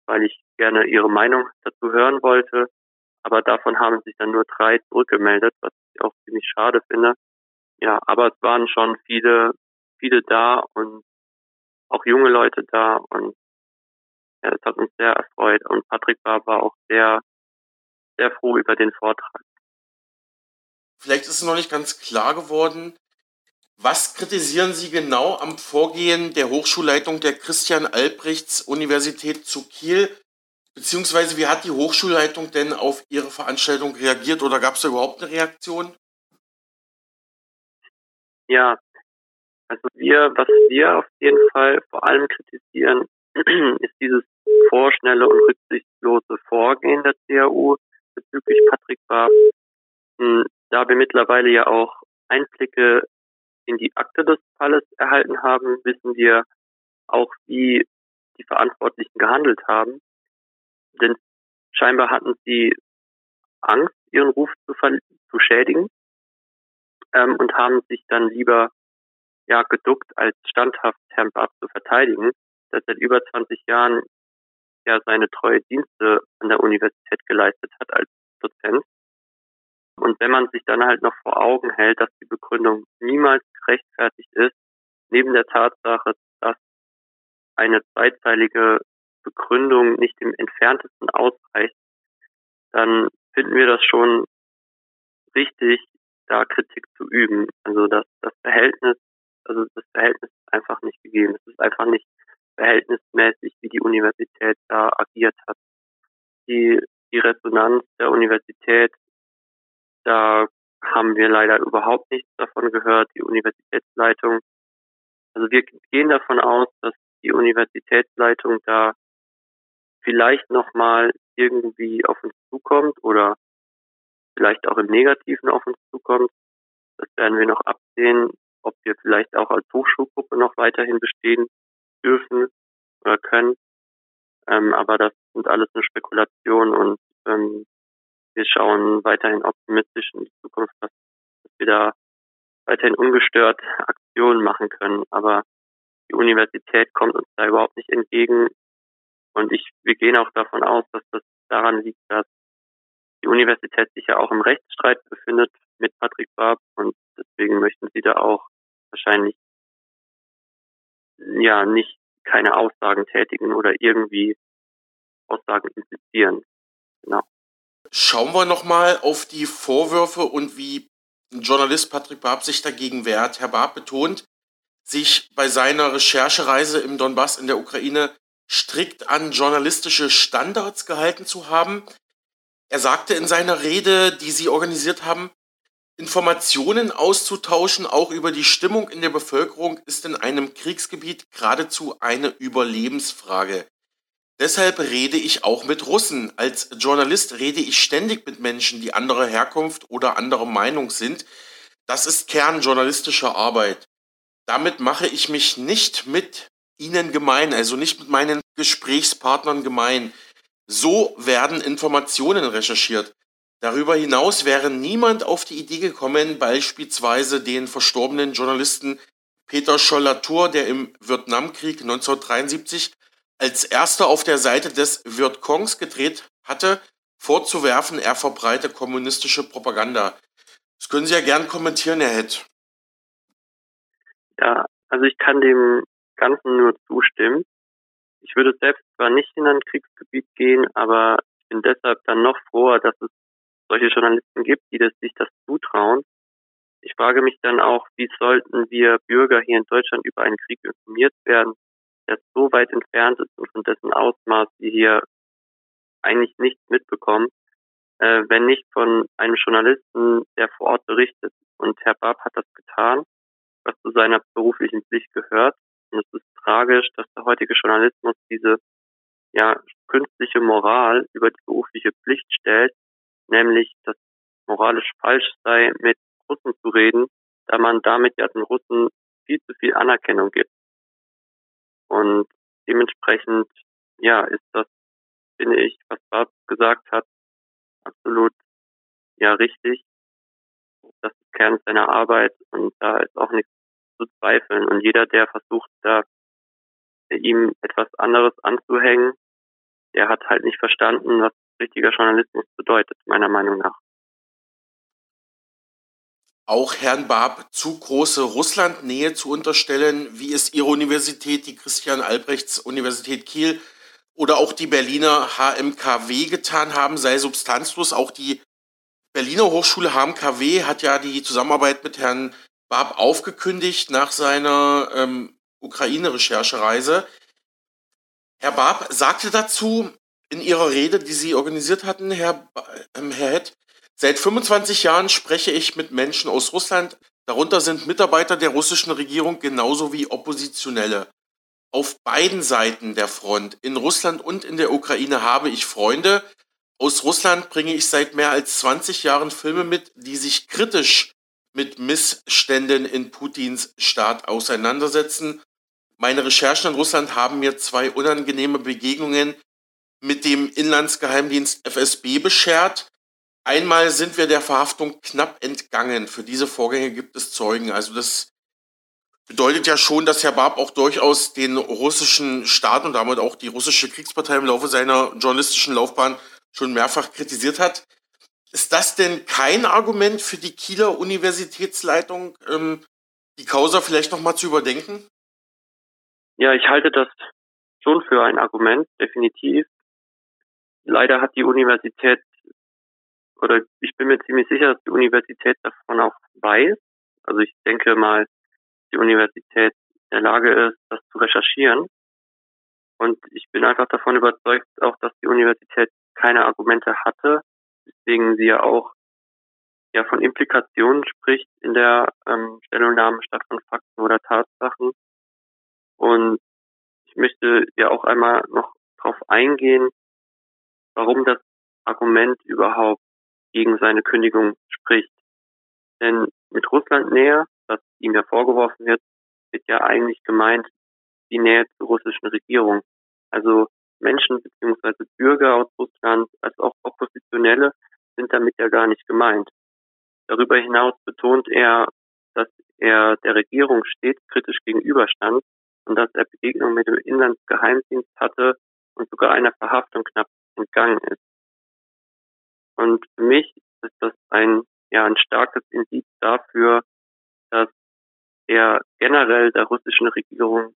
weil ich gerne ihre Meinung dazu hören wollte. Aber davon haben sich dann nur drei zurückgemeldet, was ich auch ziemlich schade finde. Ja, aber es waren schon viele, viele da und auch junge Leute da und ja, das hat uns sehr erfreut. Und Patrick Barb war auch sehr, sehr froh über den Vortrag. Vielleicht ist es noch nicht ganz klar geworden, was kritisieren Sie genau am Vorgehen der Hochschulleitung der Christian Albrechts Universität zu Kiel? Beziehungsweise wie hat die Hochschulleitung denn auf Ihre Veranstaltung reagiert oder gab es da überhaupt eine Reaktion? Ja, also wir, was wir auf jeden Fall vor allem kritisieren, (clears throat) ist dieses vorschnelle und rücksichtslose Vorgehen der CAU bezüglich Patrick Barb. Hm, da wir mittlerweile ja auch Einblicke in die Akte des Falles erhalten haben, wissen wir auch, wie die Verantwortlichen gehandelt haben. Denn scheinbar hatten sie Angst, ihren Ruf zu, zu schädigen ähm, und haben sich dann lieber ja geduckt, als standhaft Herrn Barth zu verteidigen, der seit über 20 Jahren ja seine treue Dienste an der Universität geleistet hat als Dozent. Und wenn man sich dann halt noch vor Augen hält, dass die Begründung niemals gerechtfertigt ist, neben der Tatsache, dass eine zweiteilige Begründung nicht im entferntesten ausreicht, dann finden wir das schon richtig, da Kritik zu üben. Also dass das Verhältnis, also das Verhältnis ist einfach nicht gegeben. Es ist einfach nicht verhältnismäßig, wie die Universität da agiert hat. Die, die Resonanz der Universität da haben wir leider überhaupt nichts davon gehört, die Universitätsleitung. Also wir gehen davon aus, dass die Universitätsleitung da vielleicht nochmal irgendwie auf uns zukommt oder vielleicht auch im Negativen auf uns zukommt. Das werden wir noch absehen, ob wir vielleicht auch als Hochschulgruppe noch weiterhin bestehen dürfen oder können. Ähm, aber das sind alles nur Spekulationen und ähm, wir schauen weiterhin optimistisch in die Zukunft, dass, dass wir da weiterhin ungestört Aktionen machen können. Aber die Universität kommt uns da überhaupt nicht entgegen. Und ich, wir gehen auch davon aus, dass das daran liegt, dass die Universität sich ja auch im Rechtsstreit befindet mit Patrick Barb und deswegen möchten sie da auch wahrscheinlich ja nicht keine Aussagen tätigen oder irgendwie Aussagen implizieren. Genau. Schauen wir nochmal auf die Vorwürfe und wie Journalist Patrick Barb sich dagegen wehrt. Herr Barb betont, sich bei seiner Recherchereise im Donbass in der Ukraine strikt an journalistische Standards gehalten zu haben. Er sagte in seiner Rede, die sie organisiert haben, Informationen auszutauschen, auch über die Stimmung in der Bevölkerung, ist in einem Kriegsgebiet geradezu eine Überlebensfrage. Deshalb rede ich auch mit Russen. Als Journalist rede ich ständig mit Menschen, die anderer Herkunft oder anderer Meinung sind. Das ist Kern journalistischer Arbeit. Damit mache ich mich nicht mit ihnen gemein, also nicht mit meinen Gesprächspartnern gemein. So werden Informationen recherchiert. Darüber hinaus wäre niemand auf die Idee gekommen, beispielsweise den verstorbenen Journalisten Peter Scholl-Latour, der im Vietnamkrieg 1973 als erster auf der Seite des Vietcongs gedreht hatte, vorzuwerfen, er verbreite kommunistische Propaganda. Das können Sie ja gern kommentieren, Herr Hett. Ja, also ich kann dem Ganzen nur zustimmen. Ich würde selbst zwar nicht in ein Kriegsgebiet gehen, aber ich bin deshalb dann noch froher, dass es solche Journalisten gibt, die das, sich das zutrauen. Ich frage mich dann auch, wie sollten wir Bürger hier in Deutschland über einen Krieg informiert werden, der so weit entfernt ist und von dessen Ausmaß wir hier eigentlich nichts mitbekommen, äh, wenn nicht von einem Journalisten, der vor Ort berichtet. Und Herr Barb hat das getan, was zu seiner beruflichen Pflicht gehört. Und es ist tragisch, dass der heutige Journalismus diese ja, künstliche Moral über die berufliche Pflicht stellt, nämlich, dass moralisch falsch sei, mit Russen zu reden, da man damit ja den Russen viel zu viel Anerkennung gibt. Und dementsprechend, ja, ist das, finde ich, was Bart gesagt hat, absolut, ja, richtig. Das ist Kern seiner Arbeit und da ist auch nichts zu zweifeln. Und jeder, der versucht, da ihm etwas anderes anzuhängen, der hat halt nicht verstanden, was richtiger Journalismus bedeutet, meiner Meinung nach auch Herrn Barb zu große Russlandnähe zu unterstellen, wie es Ihre Universität, die Christian Albrechts Universität Kiel oder auch die Berliner HMKW getan haben, sei substanzlos. Auch die Berliner Hochschule HMKW hat ja die Zusammenarbeit mit Herrn Barb aufgekündigt nach seiner ähm, Ukraine-Recherchereise. Herr Barb sagte dazu in Ihrer Rede, die Sie organisiert hatten, Herr, ähm, Herr Hett, Seit 25 Jahren spreche ich mit Menschen aus Russland, darunter sind Mitarbeiter der russischen Regierung genauso wie Oppositionelle. Auf beiden Seiten der Front, in Russland und in der Ukraine, habe ich Freunde. Aus Russland bringe ich seit mehr als 20 Jahren Filme mit, die sich kritisch mit Missständen in Putins Staat auseinandersetzen. Meine Recherchen in Russland haben mir zwei unangenehme Begegnungen mit dem Inlandsgeheimdienst FSB beschert. Einmal sind wir der Verhaftung knapp entgangen. Für diese Vorgänge gibt es Zeugen. Also das bedeutet ja schon, dass Herr Barb auch durchaus den russischen Staat und damit auch die russische Kriegspartei im Laufe seiner journalistischen Laufbahn schon mehrfach kritisiert hat. Ist das denn kein Argument für die Kieler Universitätsleitung, ähm, die Causa vielleicht nochmal zu überdenken? Ja, ich halte das schon für ein Argument, definitiv. Leider hat die Universität oder ich bin mir ziemlich sicher, dass die Universität davon auch weiß. Also ich denke mal, die Universität in der Lage ist, das zu recherchieren. Und ich bin einfach davon überzeugt, auch dass die Universität keine Argumente hatte, deswegen sie ja auch ja von Implikationen spricht in der ähm, Stellungnahme statt von Fakten oder Tatsachen. Und ich möchte ja auch einmal noch darauf eingehen, warum das Argument überhaupt gegen seine Kündigung spricht. Denn mit Russland näher, was ihm ja vorgeworfen wird, wird ja eigentlich gemeint die Nähe zur russischen Regierung. Also Menschen bzw. Bürger aus Russland als auch Oppositionelle sind damit ja gar nicht gemeint. Darüber hinaus betont er, dass er der Regierung stets kritisch gegenüberstand und dass er Begegnungen mit dem Inlandsgeheimdienst hatte und sogar einer Verhaftung knapp entgangen ist. Und für mich ist das ein, ja, ein starkes Indiz dafür, dass er generell der russischen Regierung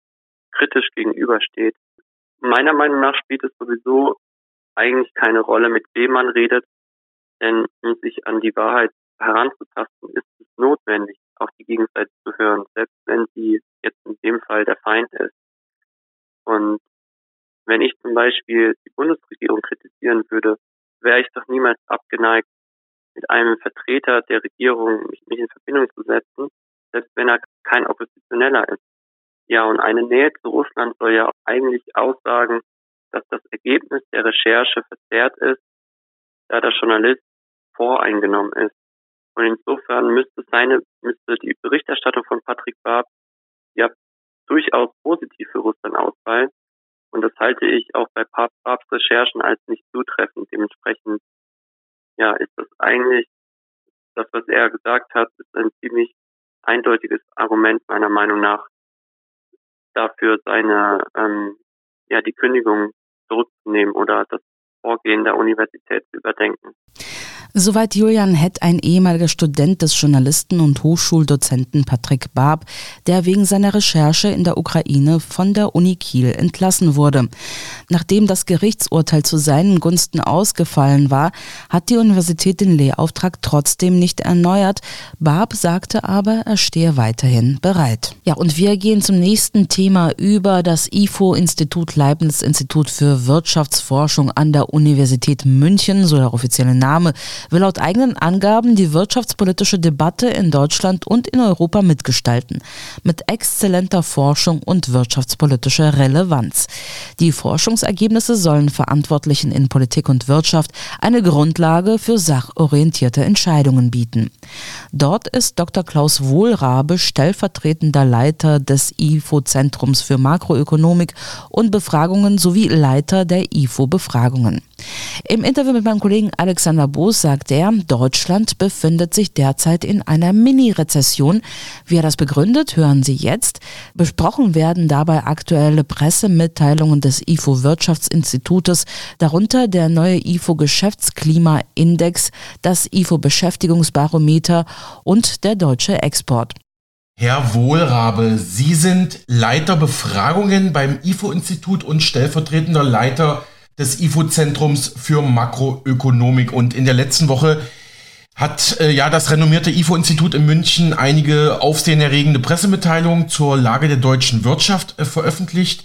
kritisch gegenübersteht. Meiner Meinung nach spielt es sowieso eigentlich keine Rolle, mit wem man redet, denn um sich an die Wahrheit heranzutasten, ist es notwendig, auf die Gegenseite zu hören, selbst wenn sie jetzt in dem Fall der Feind ist. Und wenn ich zum Beispiel die Bundesregierung kritisieren würde, wäre ich doch niemals abgeneigt, mit einem Vertreter der Regierung mich, in Verbindung zu setzen, selbst wenn er kein Oppositioneller ist. Ja, und eine Nähe zu Russland soll ja eigentlich aussagen, dass das Ergebnis der Recherche verzerrt ist, da der Journalist voreingenommen ist. Und insofern müsste seine, müsste die Berichterstattung von Patrick Barb ja durchaus positiv für Russland ausfallen. Und das halte ich auch bei Barbs Recherchen als nicht zutreffend. Dementsprechend, ja, ist das eigentlich, das, was er gesagt hat, ist ein ziemlich eindeutiges Argument meiner Meinung nach dafür, seine, ähm, ja, die Kündigung zurückzunehmen oder das Vorgehen der Universität zu überdenken. Soweit Julian Hett, ein ehemaliger Student des Journalisten und Hochschuldozenten Patrick Barb, der wegen seiner Recherche in der Ukraine von der Uni Kiel entlassen wurde. Nachdem das Gerichtsurteil zu seinen Gunsten ausgefallen war, hat die Universität den Lehrauftrag trotzdem nicht erneuert. Barb sagte aber, er stehe weiterhin bereit. Ja, und wir gehen zum nächsten Thema über das IFO-Institut Leibniz Institut für Wirtschaftsforschung an der Universität München, so der offizielle Name will laut eigenen Angaben die wirtschaftspolitische Debatte in Deutschland und in Europa mitgestalten, mit exzellenter Forschung und wirtschaftspolitischer Relevanz. Die Forschungsergebnisse sollen Verantwortlichen in Politik und Wirtschaft eine Grundlage für sachorientierte Entscheidungen bieten. Dort ist Dr. Klaus Wohlrabe stellvertretender Leiter des IFO-Zentrums für Makroökonomik und Befragungen sowie Leiter der IFO-Befragungen. Im Interview mit meinem Kollegen Alexander Boos sagt er, Deutschland befindet sich derzeit in einer Mini-Rezession. Wie er das begründet, hören Sie jetzt. Besprochen werden dabei aktuelle Pressemitteilungen des IFO Wirtschaftsinstitutes, darunter der neue IFO Geschäftsklimaindex, das IFO Beschäftigungsbarometer und der deutsche Export. Herr Wohlrabe, Sie sind Leiter Befragungen beim IFO-Institut und stellvertretender Leiter des IFO-Zentrums für Makroökonomik. Und in der letzten Woche hat äh, ja das renommierte IFO-Institut in München einige aufsehenerregende Pressemitteilungen zur Lage der deutschen Wirtschaft äh, veröffentlicht.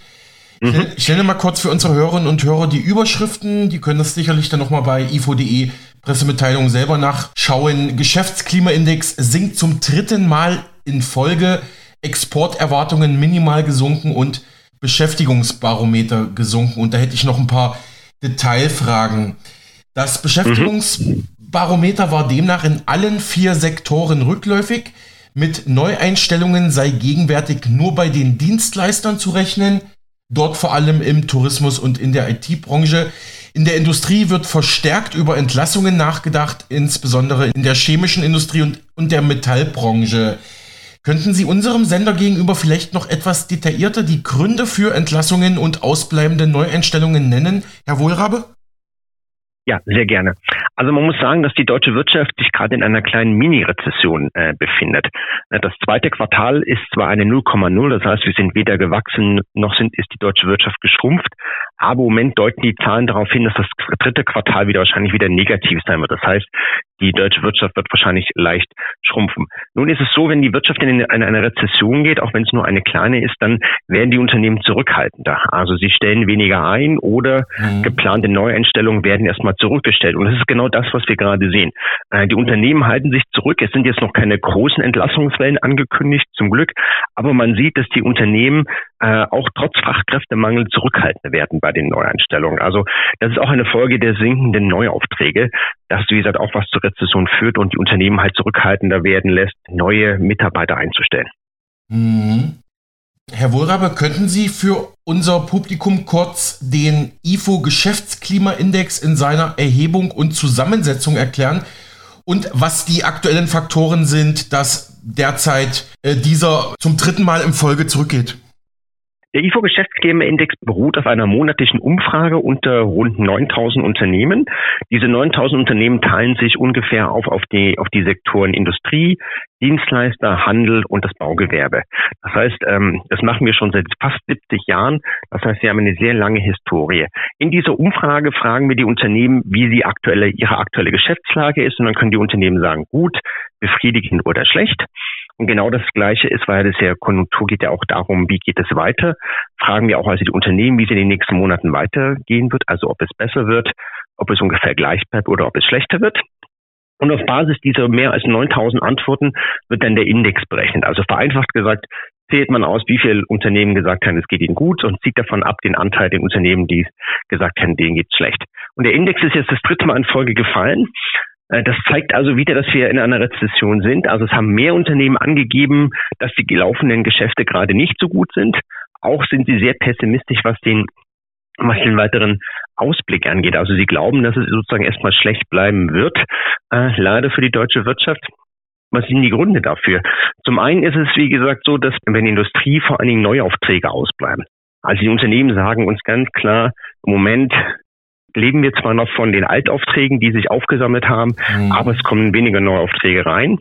Mhm. Ich nenne mal kurz für unsere Hörerinnen und Hörer die Überschriften. Die können das sicherlich dann nochmal bei ifo.de Pressemitteilungen selber nachschauen. Geschäftsklimaindex sinkt zum dritten Mal in Folge. Exporterwartungen minimal gesunken und Beschäftigungsbarometer gesunken. Und da hätte ich noch ein paar Detailfragen. Das Beschäftigungsbarometer war demnach in allen vier Sektoren rückläufig. Mit Neueinstellungen sei gegenwärtig nur bei den Dienstleistern zu rechnen, dort vor allem im Tourismus und in der IT-Branche. In der Industrie wird verstärkt über Entlassungen nachgedacht, insbesondere in der chemischen Industrie und, und der Metallbranche. Könnten Sie unserem Sender gegenüber vielleicht noch etwas detaillierter die Gründe für Entlassungen und ausbleibende Neueinstellungen nennen, Herr Wohlrabe? Ja, sehr gerne. Also man muss sagen, dass die deutsche Wirtschaft sich gerade in einer kleinen Mini-Rezession äh, befindet. Äh, das zweite Quartal ist zwar eine 0,0, das heißt, wir sind weder gewachsen noch sind, ist die deutsche Wirtschaft geschrumpft, aber im Moment deuten die Zahlen darauf hin, dass das dritte Quartal wieder wahrscheinlich wieder negativ sein wird. Das heißt, die deutsche Wirtschaft wird wahrscheinlich leicht schrumpfen. Nun ist es so, wenn die Wirtschaft in eine, Rezession geht, auch wenn es nur eine kleine ist, dann werden die Unternehmen zurückhaltender. Also sie stellen weniger ein oder mhm. geplante Neueinstellungen werden erstmal zurückgestellt. Und das ist genau das, was wir gerade sehen. Äh, die Unternehmen halten sich zurück. Es sind jetzt noch keine großen Entlassungswellen angekündigt, zum Glück. Aber man sieht, dass die Unternehmen äh, auch trotz Fachkräftemangel zurückhaltender werden bei den Neueinstellungen. Also das ist auch eine Folge der sinkenden Neuaufträge, dass, wie gesagt, auch was zur Rezession führt und die Unternehmen halt zurückhaltender werden lässt, neue Mitarbeiter einzustellen. Mhm. Herr Wohlrabe, könnten Sie für unser Publikum kurz den IFO Geschäftsklimaindex in seiner Erhebung und Zusammensetzung erklären und was die aktuellen Faktoren sind, dass derzeit äh, dieser zum dritten Mal in Folge zurückgeht. Der IFO Geschäftsklimaindex beruht auf einer monatlichen Umfrage unter rund 9000 Unternehmen. Diese 9000 Unternehmen teilen sich ungefähr auf, auf, die, auf die Sektoren Industrie, Dienstleister, Handel und das Baugewerbe. Das heißt, ähm, das machen wir schon seit fast 70 Jahren. Das heißt, wir haben eine sehr lange Historie. In dieser Umfrage fragen wir die Unternehmen, wie sie aktuelle, ihre aktuelle Geschäftslage ist. Und dann können die Unternehmen sagen, gut, befriedigend oder schlecht. Und genau das Gleiche ist, weil das ja Konjunktur geht ja auch darum, wie geht es weiter. Fragen wir auch also die Unternehmen, wie es in den nächsten Monaten weitergehen wird, also ob es besser wird, ob es ungefähr gleich bleibt oder ob es schlechter wird. Und auf Basis dieser mehr als 9000 Antworten wird dann der Index berechnet. Also vereinfacht gesagt, zählt man aus, wie viele Unternehmen gesagt haben, es geht ihnen gut und zieht davon ab den Anteil der Unternehmen, die gesagt haben, denen geht's schlecht. Und der Index ist jetzt das dritte Mal in Folge gefallen. Äh, das zeigt also wieder, dass wir in einer Rezession sind. Also es haben mehr Unternehmen angegeben, dass die laufenden Geschäfte gerade nicht so gut sind. Auch sind sie sehr pessimistisch, was den was den weiteren Ausblick angeht. Also sie glauben, dass es sozusagen erstmal schlecht bleiben wird, äh, leider für die deutsche Wirtschaft. Was sind die Gründe dafür? Zum einen ist es, wie gesagt, so, dass wenn die Industrie vor allen Dingen Neuaufträge ausbleiben. Also die Unternehmen sagen uns ganz klar, im Moment leben wir zwar noch von den Altaufträgen, die sich aufgesammelt haben, mhm. aber es kommen weniger Neuaufträge rein.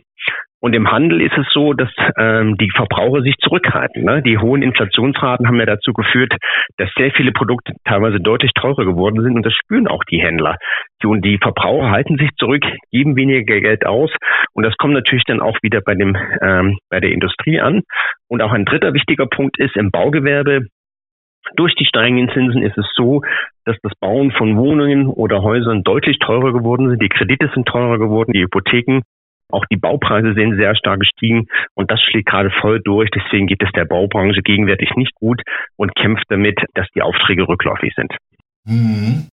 Und im Handel ist es so, dass ähm, die Verbraucher sich zurückhalten. Ne? Die hohen Inflationsraten haben ja dazu geführt, dass sehr viele Produkte teilweise deutlich teurer geworden sind und das spüren auch die Händler. Und die Verbraucher halten sich zurück, geben weniger Geld aus und das kommt natürlich dann auch wieder bei dem ähm, bei der Industrie an. Und auch ein dritter wichtiger Punkt ist im Baugewerbe durch die steigenden Zinsen ist es so, dass das Bauen von Wohnungen oder Häusern deutlich teurer geworden sind. Die Kredite sind teurer geworden, die Hypotheken. Auch die Baupreise sind sehr stark gestiegen und das schlägt gerade voll durch. Deswegen geht es der Baubranche gegenwärtig nicht gut und kämpft damit, dass die Aufträge rückläufig sind. Mhm.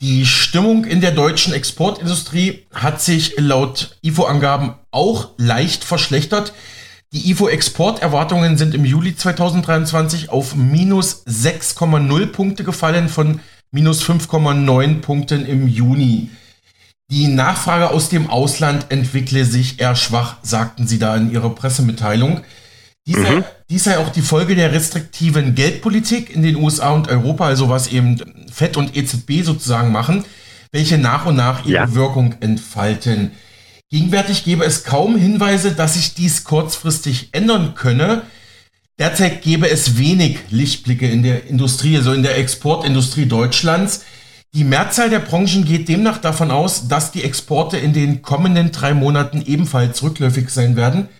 Die Stimmung in der deutschen Exportindustrie hat sich laut IFO-Angaben auch leicht verschlechtert. Die IFO-Exporterwartungen sind im Juli 2023 auf minus 6,0 Punkte gefallen von minus 5,9 Punkten im Juni. Die Nachfrage aus dem Ausland entwickle sich eher schwach, sagten sie da in ihrer Pressemitteilung. Dies, mhm. sei, dies sei auch die Folge der restriktiven Geldpolitik in den USA und Europa, also was eben FED und EZB sozusagen machen, welche nach und nach ihre ja. Wirkung entfalten. Gegenwärtig gäbe es kaum Hinweise, dass sich dies kurzfristig ändern könne. Derzeit gäbe es wenig Lichtblicke in der Industrie, also in der Exportindustrie Deutschlands. Die Mehrzahl der Branchen geht demnach davon aus, dass die Exporte in den kommenden drei Monaten ebenfalls rückläufig sein werden.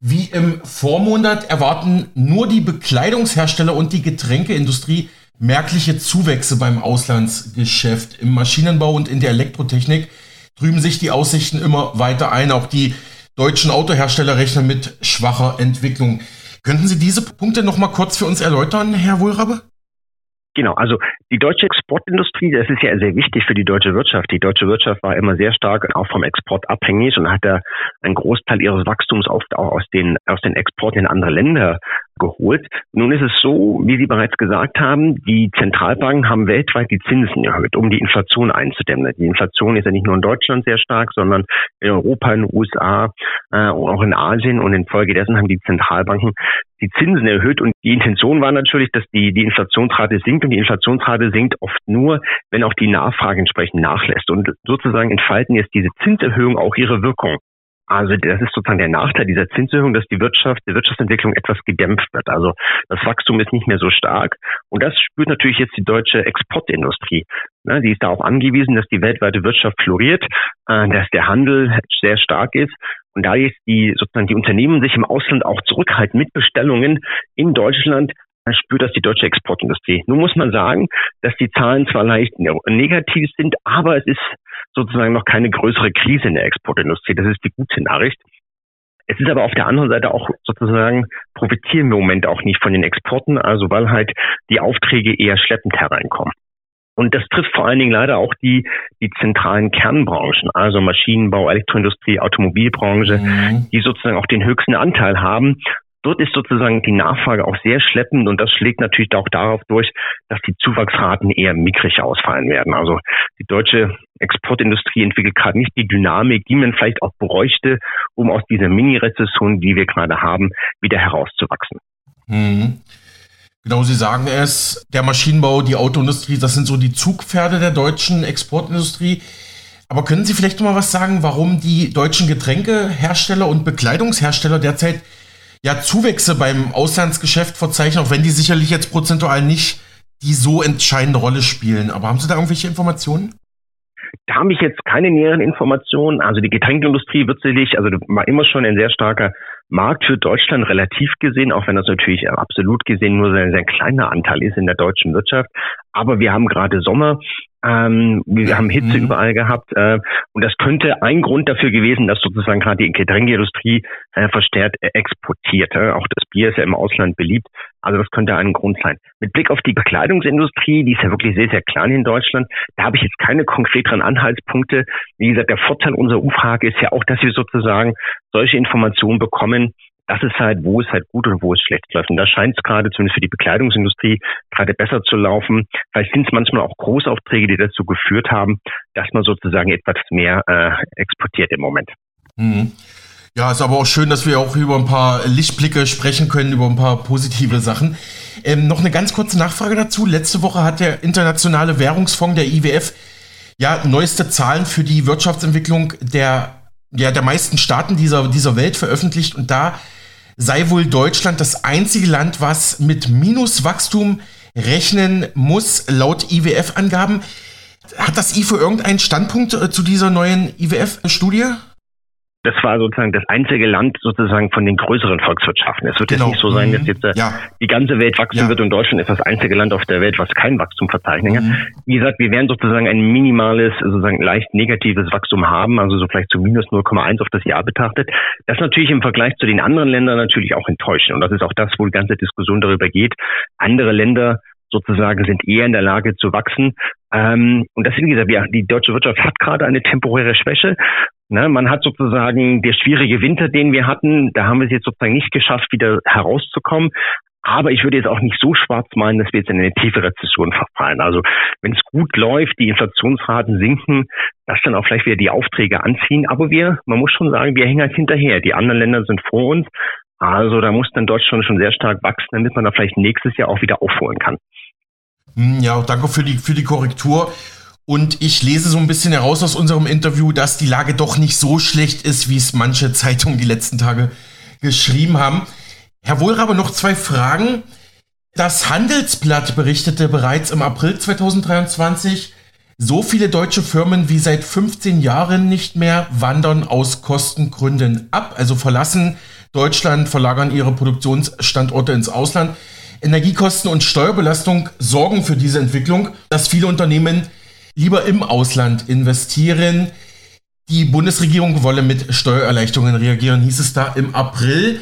Wie im Vormonat erwarten nur die Bekleidungshersteller und die Getränkeindustrie merkliche Zuwächse beim Auslandsgeschäft. Im Maschinenbau und in der Elektrotechnik trüben sich die Aussichten immer weiter ein. Auch die deutschen Autohersteller rechnen mit schwacher Entwicklung. Könnten Sie diese Punkte noch mal kurz für uns erläutern, Herr Wohlrabe? Genau, also die deutsche Exportindustrie, das ist ja sehr wichtig für die deutsche Wirtschaft. Die deutsche Wirtschaft war immer sehr stark auch vom Export abhängig und hat da einen Großteil ihres Wachstums oft auch aus den, aus den Exporten in andere Länder geholt. Nun ist es so, wie Sie bereits gesagt haben, die Zentralbanken haben weltweit die Zinsen erhöht, um die Inflation einzudämmen. Die Inflation ist ja nicht nur in Deutschland sehr stark, sondern in Europa, in den USA äh, und auch in Asien. Und infolgedessen haben die Zentralbanken die Zinsen erhöht. Und die Intention war natürlich, dass die, die Inflationsrate sinkt. Und die Inflationsrate sinkt oft nur, wenn auch die Nachfrage entsprechend nachlässt. Und sozusagen entfalten jetzt diese Zinserhöhungen auch ihre Wirkung. Also das ist sozusagen der Nachteil dieser Zinserhöhung, dass die Wirtschaft, die Wirtschaftsentwicklung etwas gedämpft wird. Also das Wachstum ist nicht mehr so stark. Und das spürt natürlich jetzt die deutsche Exportindustrie. Ne, die ist darauf angewiesen, dass die weltweite Wirtschaft floriert, äh, dass der Handel sehr stark ist. Und da jetzt die sozusagen die Unternehmen sich im Ausland auch zurückhalten mit Bestellungen in Deutschland, spürt das die deutsche Exportindustrie. Nun muss man sagen, dass die Zahlen zwar leicht negativ sind, aber es ist sozusagen noch keine größere Krise in der Exportindustrie. Das ist die gute Nachricht. Es ist aber auf der anderen Seite auch sozusagen profitieren wir im Moment auch nicht von den Exporten, also weil halt die Aufträge eher schleppend hereinkommen. Und das trifft vor allen Dingen leider auch die, die zentralen Kernbranchen, also Maschinenbau, Elektroindustrie, Automobilbranche, mhm. die sozusagen auch den höchsten Anteil haben Dort ist sozusagen die Nachfrage auch sehr schleppend und das schlägt natürlich auch darauf durch, dass die Zuwachsraten eher mickrig ausfallen werden. Also die deutsche Exportindustrie entwickelt gerade nicht die Dynamik, die man vielleicht auch bräuchte, um aus dieser Mini-Rezession, die wir gerade haben, wieder herauszuwachsen. Mhm. Genau, Sie sagen es, der Maschinenbau, die Autoindustrie, das sind so die Zugpferde der deutschen Exportindustrie. Aber können Sie vielleicht noch mal was sagen, warum die deutschen Getränkehersteller und Bekleidungshersteller derzeit ja Zuwächse beim Auslandsgeschäft verzeichnen, auch wenn die sicherlich jetzt prozentual nicht die so entscheidende Rolle spielen. Aber haben Sie da irgendwelche Informationen? Da habe ich jetzt keine näheren Informationen. Also die Getränkeindustrie wird sicherlich, also war immer schon ein sehr starker Markt für Deutschland relativ gesehen, auch wenn das natürlich absolut gesehen nur ein sehr kleiner Anteil ist in der deutschen Wirtschaft. Aber wir haben gerade Sommer ähm, wir haben Hitze mhm. überall gehabt äh, und das könnte ein Grund dafür gewesen, dass sozusagen gerade die Getränkeindustrie äh, verstärkt äh, exportiert. Äh. Auch das Bier ist ja im Ausland beliebt. Also das könnte ein Grund sein. Mit Blick auf die Bekleidungsindustrie, die ist ja wirklich sehr, sehr klein in Deutschland, da habe ich jetzt keine konkreteren Anhaltspunkte. Wie gesagt, der Vorteil unserer Umfrage ist ja auch, dass wir sozusagen solche Informationen bekommen, das ist halt, wo es halt gut und wo es schlecht läuft. Und da scheint es gerade, zumindest für die Bekleidungsindustrie, gerade besser zu laufen. Vielleicht sind es manchmal auch Großaufträge, die dazu geführt haben, dass man sozusagen etwas mehr äh, exportiert im Moment. Mhm. Ja, ist aber auch schön, dass wir auch über ein paar Lichtblicke sprechen können, über ein paar positive Sachen. Ähm, noch eine ganz kurze Nachfrage dazu. Letzte Woche hat der Internationale Währungsfonds, der IWF, ja neueste Zahlen für die Wirtschaftsentwicklung der, ja, der meisten Staaten dieser, dieser Welt veröffentlicht und da sei wohl Deutschland das einzige Land, was mit Minuswachstum rechnen muss, laut IWF-Angaben. Hat das IFO irgendeinen Standpunkt äh, zu dieser neuen IWF-Studie? Das war sozusagen das einzige Land sozusagen von den größeren Volkswirtschaften. Es wird genau. jetzt nicht so sein, dass mhm. jetzt äh, ja. die ganze Welt wachsen ja. wird und Deutschland ist das einzige Land auf der Welt, was kein Wachstum verzeichnet. Mhm. Wie gesagt, wir werden sozusagen ein minimales, sozusagen leicht negatives Wachstum haben, also so vielleicht zu minus 0,1 auf das Jahr betrachtet. Das ist natürlich im Vergleich zu den anderen Ländern natürlich auch enttäuschend. Und das ist auch das, wo die ganze Diskussion darüber geht. Andere Länder sozusagen sind eher in der Lage zu wachsen. Ähm, und das, wie gesagt, die deutsche Wirtschaft hat gerade eine temporäre Schwäche. Ne, man hat sozusagen der schwierige Winter, den wir hatten, da haben wir es jetzt sozusagen nicht geschafft, wieder herauszukommen. Aber ich würde jetzt auch nicht so schwarz meinen, dass wir jetzt in eine tiefe Rezession verfallen. Also wenn es gut läuft, die Inflationsraten sinken, dass dann auch vielleicht wieder die Aufträge anziehen. Aber wir, man muss schon sagen, wir hängen halt hinterher. Die anderen Länder sind vor uns. Also da muss dann Deutschland schon sehr stark wachsen, damit man da vielleicht nächstes Jahr auch wieder aufholen kann. Hm, ja, danke für die, für die Korrektur. Und ich lese so ein bisschen heraus aus unserem Interview, dass die Lage doch nicht so schlecht ist, wie es manche (laughs) Zeitungen die letzten Tage geschrieben haben. Herr Wohlrabe, noch zwei Fragen. Das Handelsblatt berichtete bereits im April 2023, so viele deutsche Firmen wie seit 15 Jahren nicht mehr wandern aus Kostengründen ab, also verlassen Deutschland, verlagern ihre Produktionsstandorte ins Ausland. Energiekosten und Steuerbelastung sorgen für diese Entwicklung, dass viele Unternehmen lieber im Ausland investieren. Die Bundesregierung wolle mit Steuererleichterungen reagieren, hieß es da im April.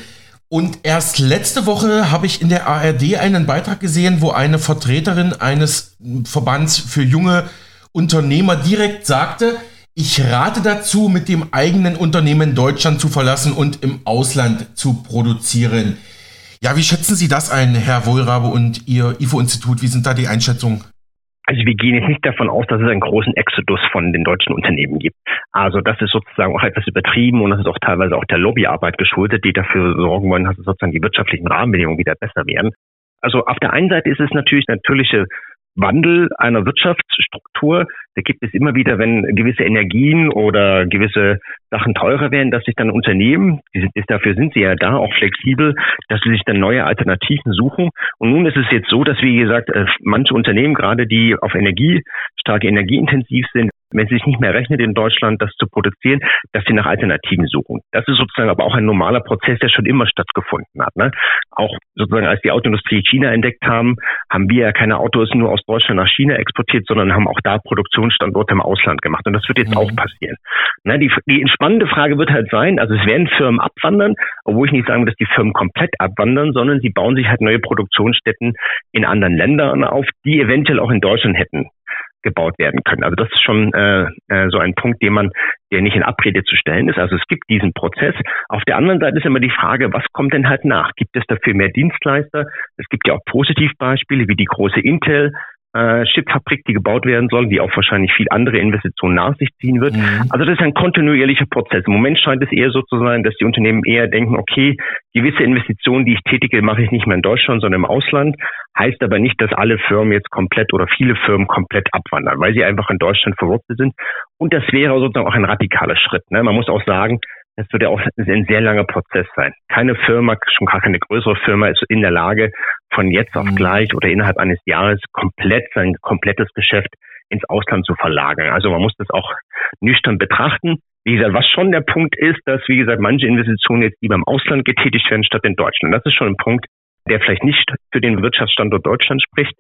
Und erst letzte Woche habe ich in der ARD einen Beitrag gesehen, wo eine Vertreterin eines Verbands für junge Unternehmer direkt sagte, ich rate dazu, mit dem eigenen Unternehmen Deutschland zu verlassen und im Ausland zu produzieren. Ja, wie schätzen Sie das ein, Herr Wohlrabe und Ihr IFO-Institut? Wie sind da die Einschätzungen? Also wir gehen jetzt nicht davon aus, dass es einen großen Exodus von den deutschen Unternehmen gibt. Also das ist sozusagen auch etwas übertrieben und das ist auch teilweise auch der Lobbyarbeit geschuldet, die dafür sorgen wollen, dass sozusagen die wirtschaftlichen Rahmenbedingungen wieder besser werden. Also auf der einen Seite ist es natürlich natürliche Wandel einer Wirtschaftsstruktur. Da gibt es immer wieder, wenn gewisse Energien oder gewisse Sachen teurer werden, dass sich dann Unternehmen, die sind, dafür sind sie ja da, auch flexibel, dass sie sich dann neue Alternativen suchen. Und nun ist es jetzt so, dass, wie gesagt, äh, manche Unternehmen, gerade die auf Energie, starke energieintensiv sind, wenn es sich nicht mehr rechnet, in Deutschland das zu produzieren, dass sie nach Alternativen suchen. Das ist sozusagen aber auch ein normaler Prozess, der schon immer stattgefunden hat. Ne? Auch sozusagen, als die Autoindustrie China entdeckt haben, haben wir ja keine Autos nur aus Deutschland nach China exportiert, sondern haben auch da Produktionsstandorte im Ausland gemacht. Und das wird jetzt mhm. auch passieren. Ne? Die, die spannende Frage wird halt sein, also es werden Firmen abwandern, obwohl ich nicht sagen will, dass die Firmen komplett abwandern, sondern sie bauen sich halt neue Produktionsstätten in anderen Ländern auf, die eventuell auch in Deutschland hätten gebaut werden können. Also das ist schon äh, äh, so ein Punkt, den man, der nicht in Abrede zu stellen ist. Also es gibt diesen Prozess. Auf der anderen Seite ist immer die Frage, was kommt denn halt nach? Gibt es dafür mehr Dienstleister? Es gibt ja auch Positivbeispiele wie die große Intel, äh, Chipfabrik, die gebaut werden soll, die auch wahrscheinlich viel andere Investitionen nach sich ziehen wird. Mhm. Also das ist ein kontinuierlicher Prozess. Im Moment scheint es eher so zu sein, dass die Unternehmen eher denken, okay, gewisse Investitionen, die ich tätige, mache ich nicht mehr in Deutschland, sondern im Ausland. Heißt aber nicht, dass alle Firmen jetzt komplett oder viele Firmen komplett abwandern, weil sie einfach in Deutschland verwurzelt sind. Und das wäre sozusagen auch ein radikaler Schritt. Ne? Man muss auch sagen, das wird ja auch ein sehr langer Prozess sein. Keine Firma, schon gar keine größere Firma ist in der Lage, von jetzt auf mhm. gleich oder innerhalb eines Jahres komplett sein komplettes Geschäft ins Ausland zu verlagern. Also man muss das auch nüchtern betrachten. Wie gesagt, was schon der Punkt ist, dass, wie gesagt, manche Investitionen jetzt lieber im Ausland getätigt werden statt in Deutschland. Das ist schon ein Punkt, der vielleicht nicht für den Wirtschaftsstandort Deutschland spricht.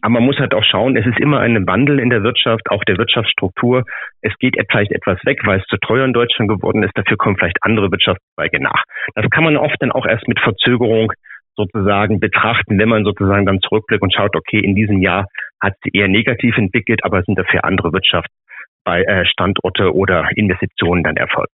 Aber man muss halt auch schauen, es ist immer ein Wandel in der Wirtschaft, auch der Wirtschaftsstruktur. Es geht vielleicht etwas weg, weil es zu teuer in Deutschland geworden ist. Dafür kommen vielleicht andere Wirtschaftszweige nach. Das kann man oft dann auch erst mit Verzögerung sozusagen betrachten, wenn man sozusagen dann zurückblickt und schaut, okay, in diesem Jahr hat sie eher negativ entwickelt, aber sind dafür andere Wirtschaftsstandorte äh, oder Investitionen dann erfolgt.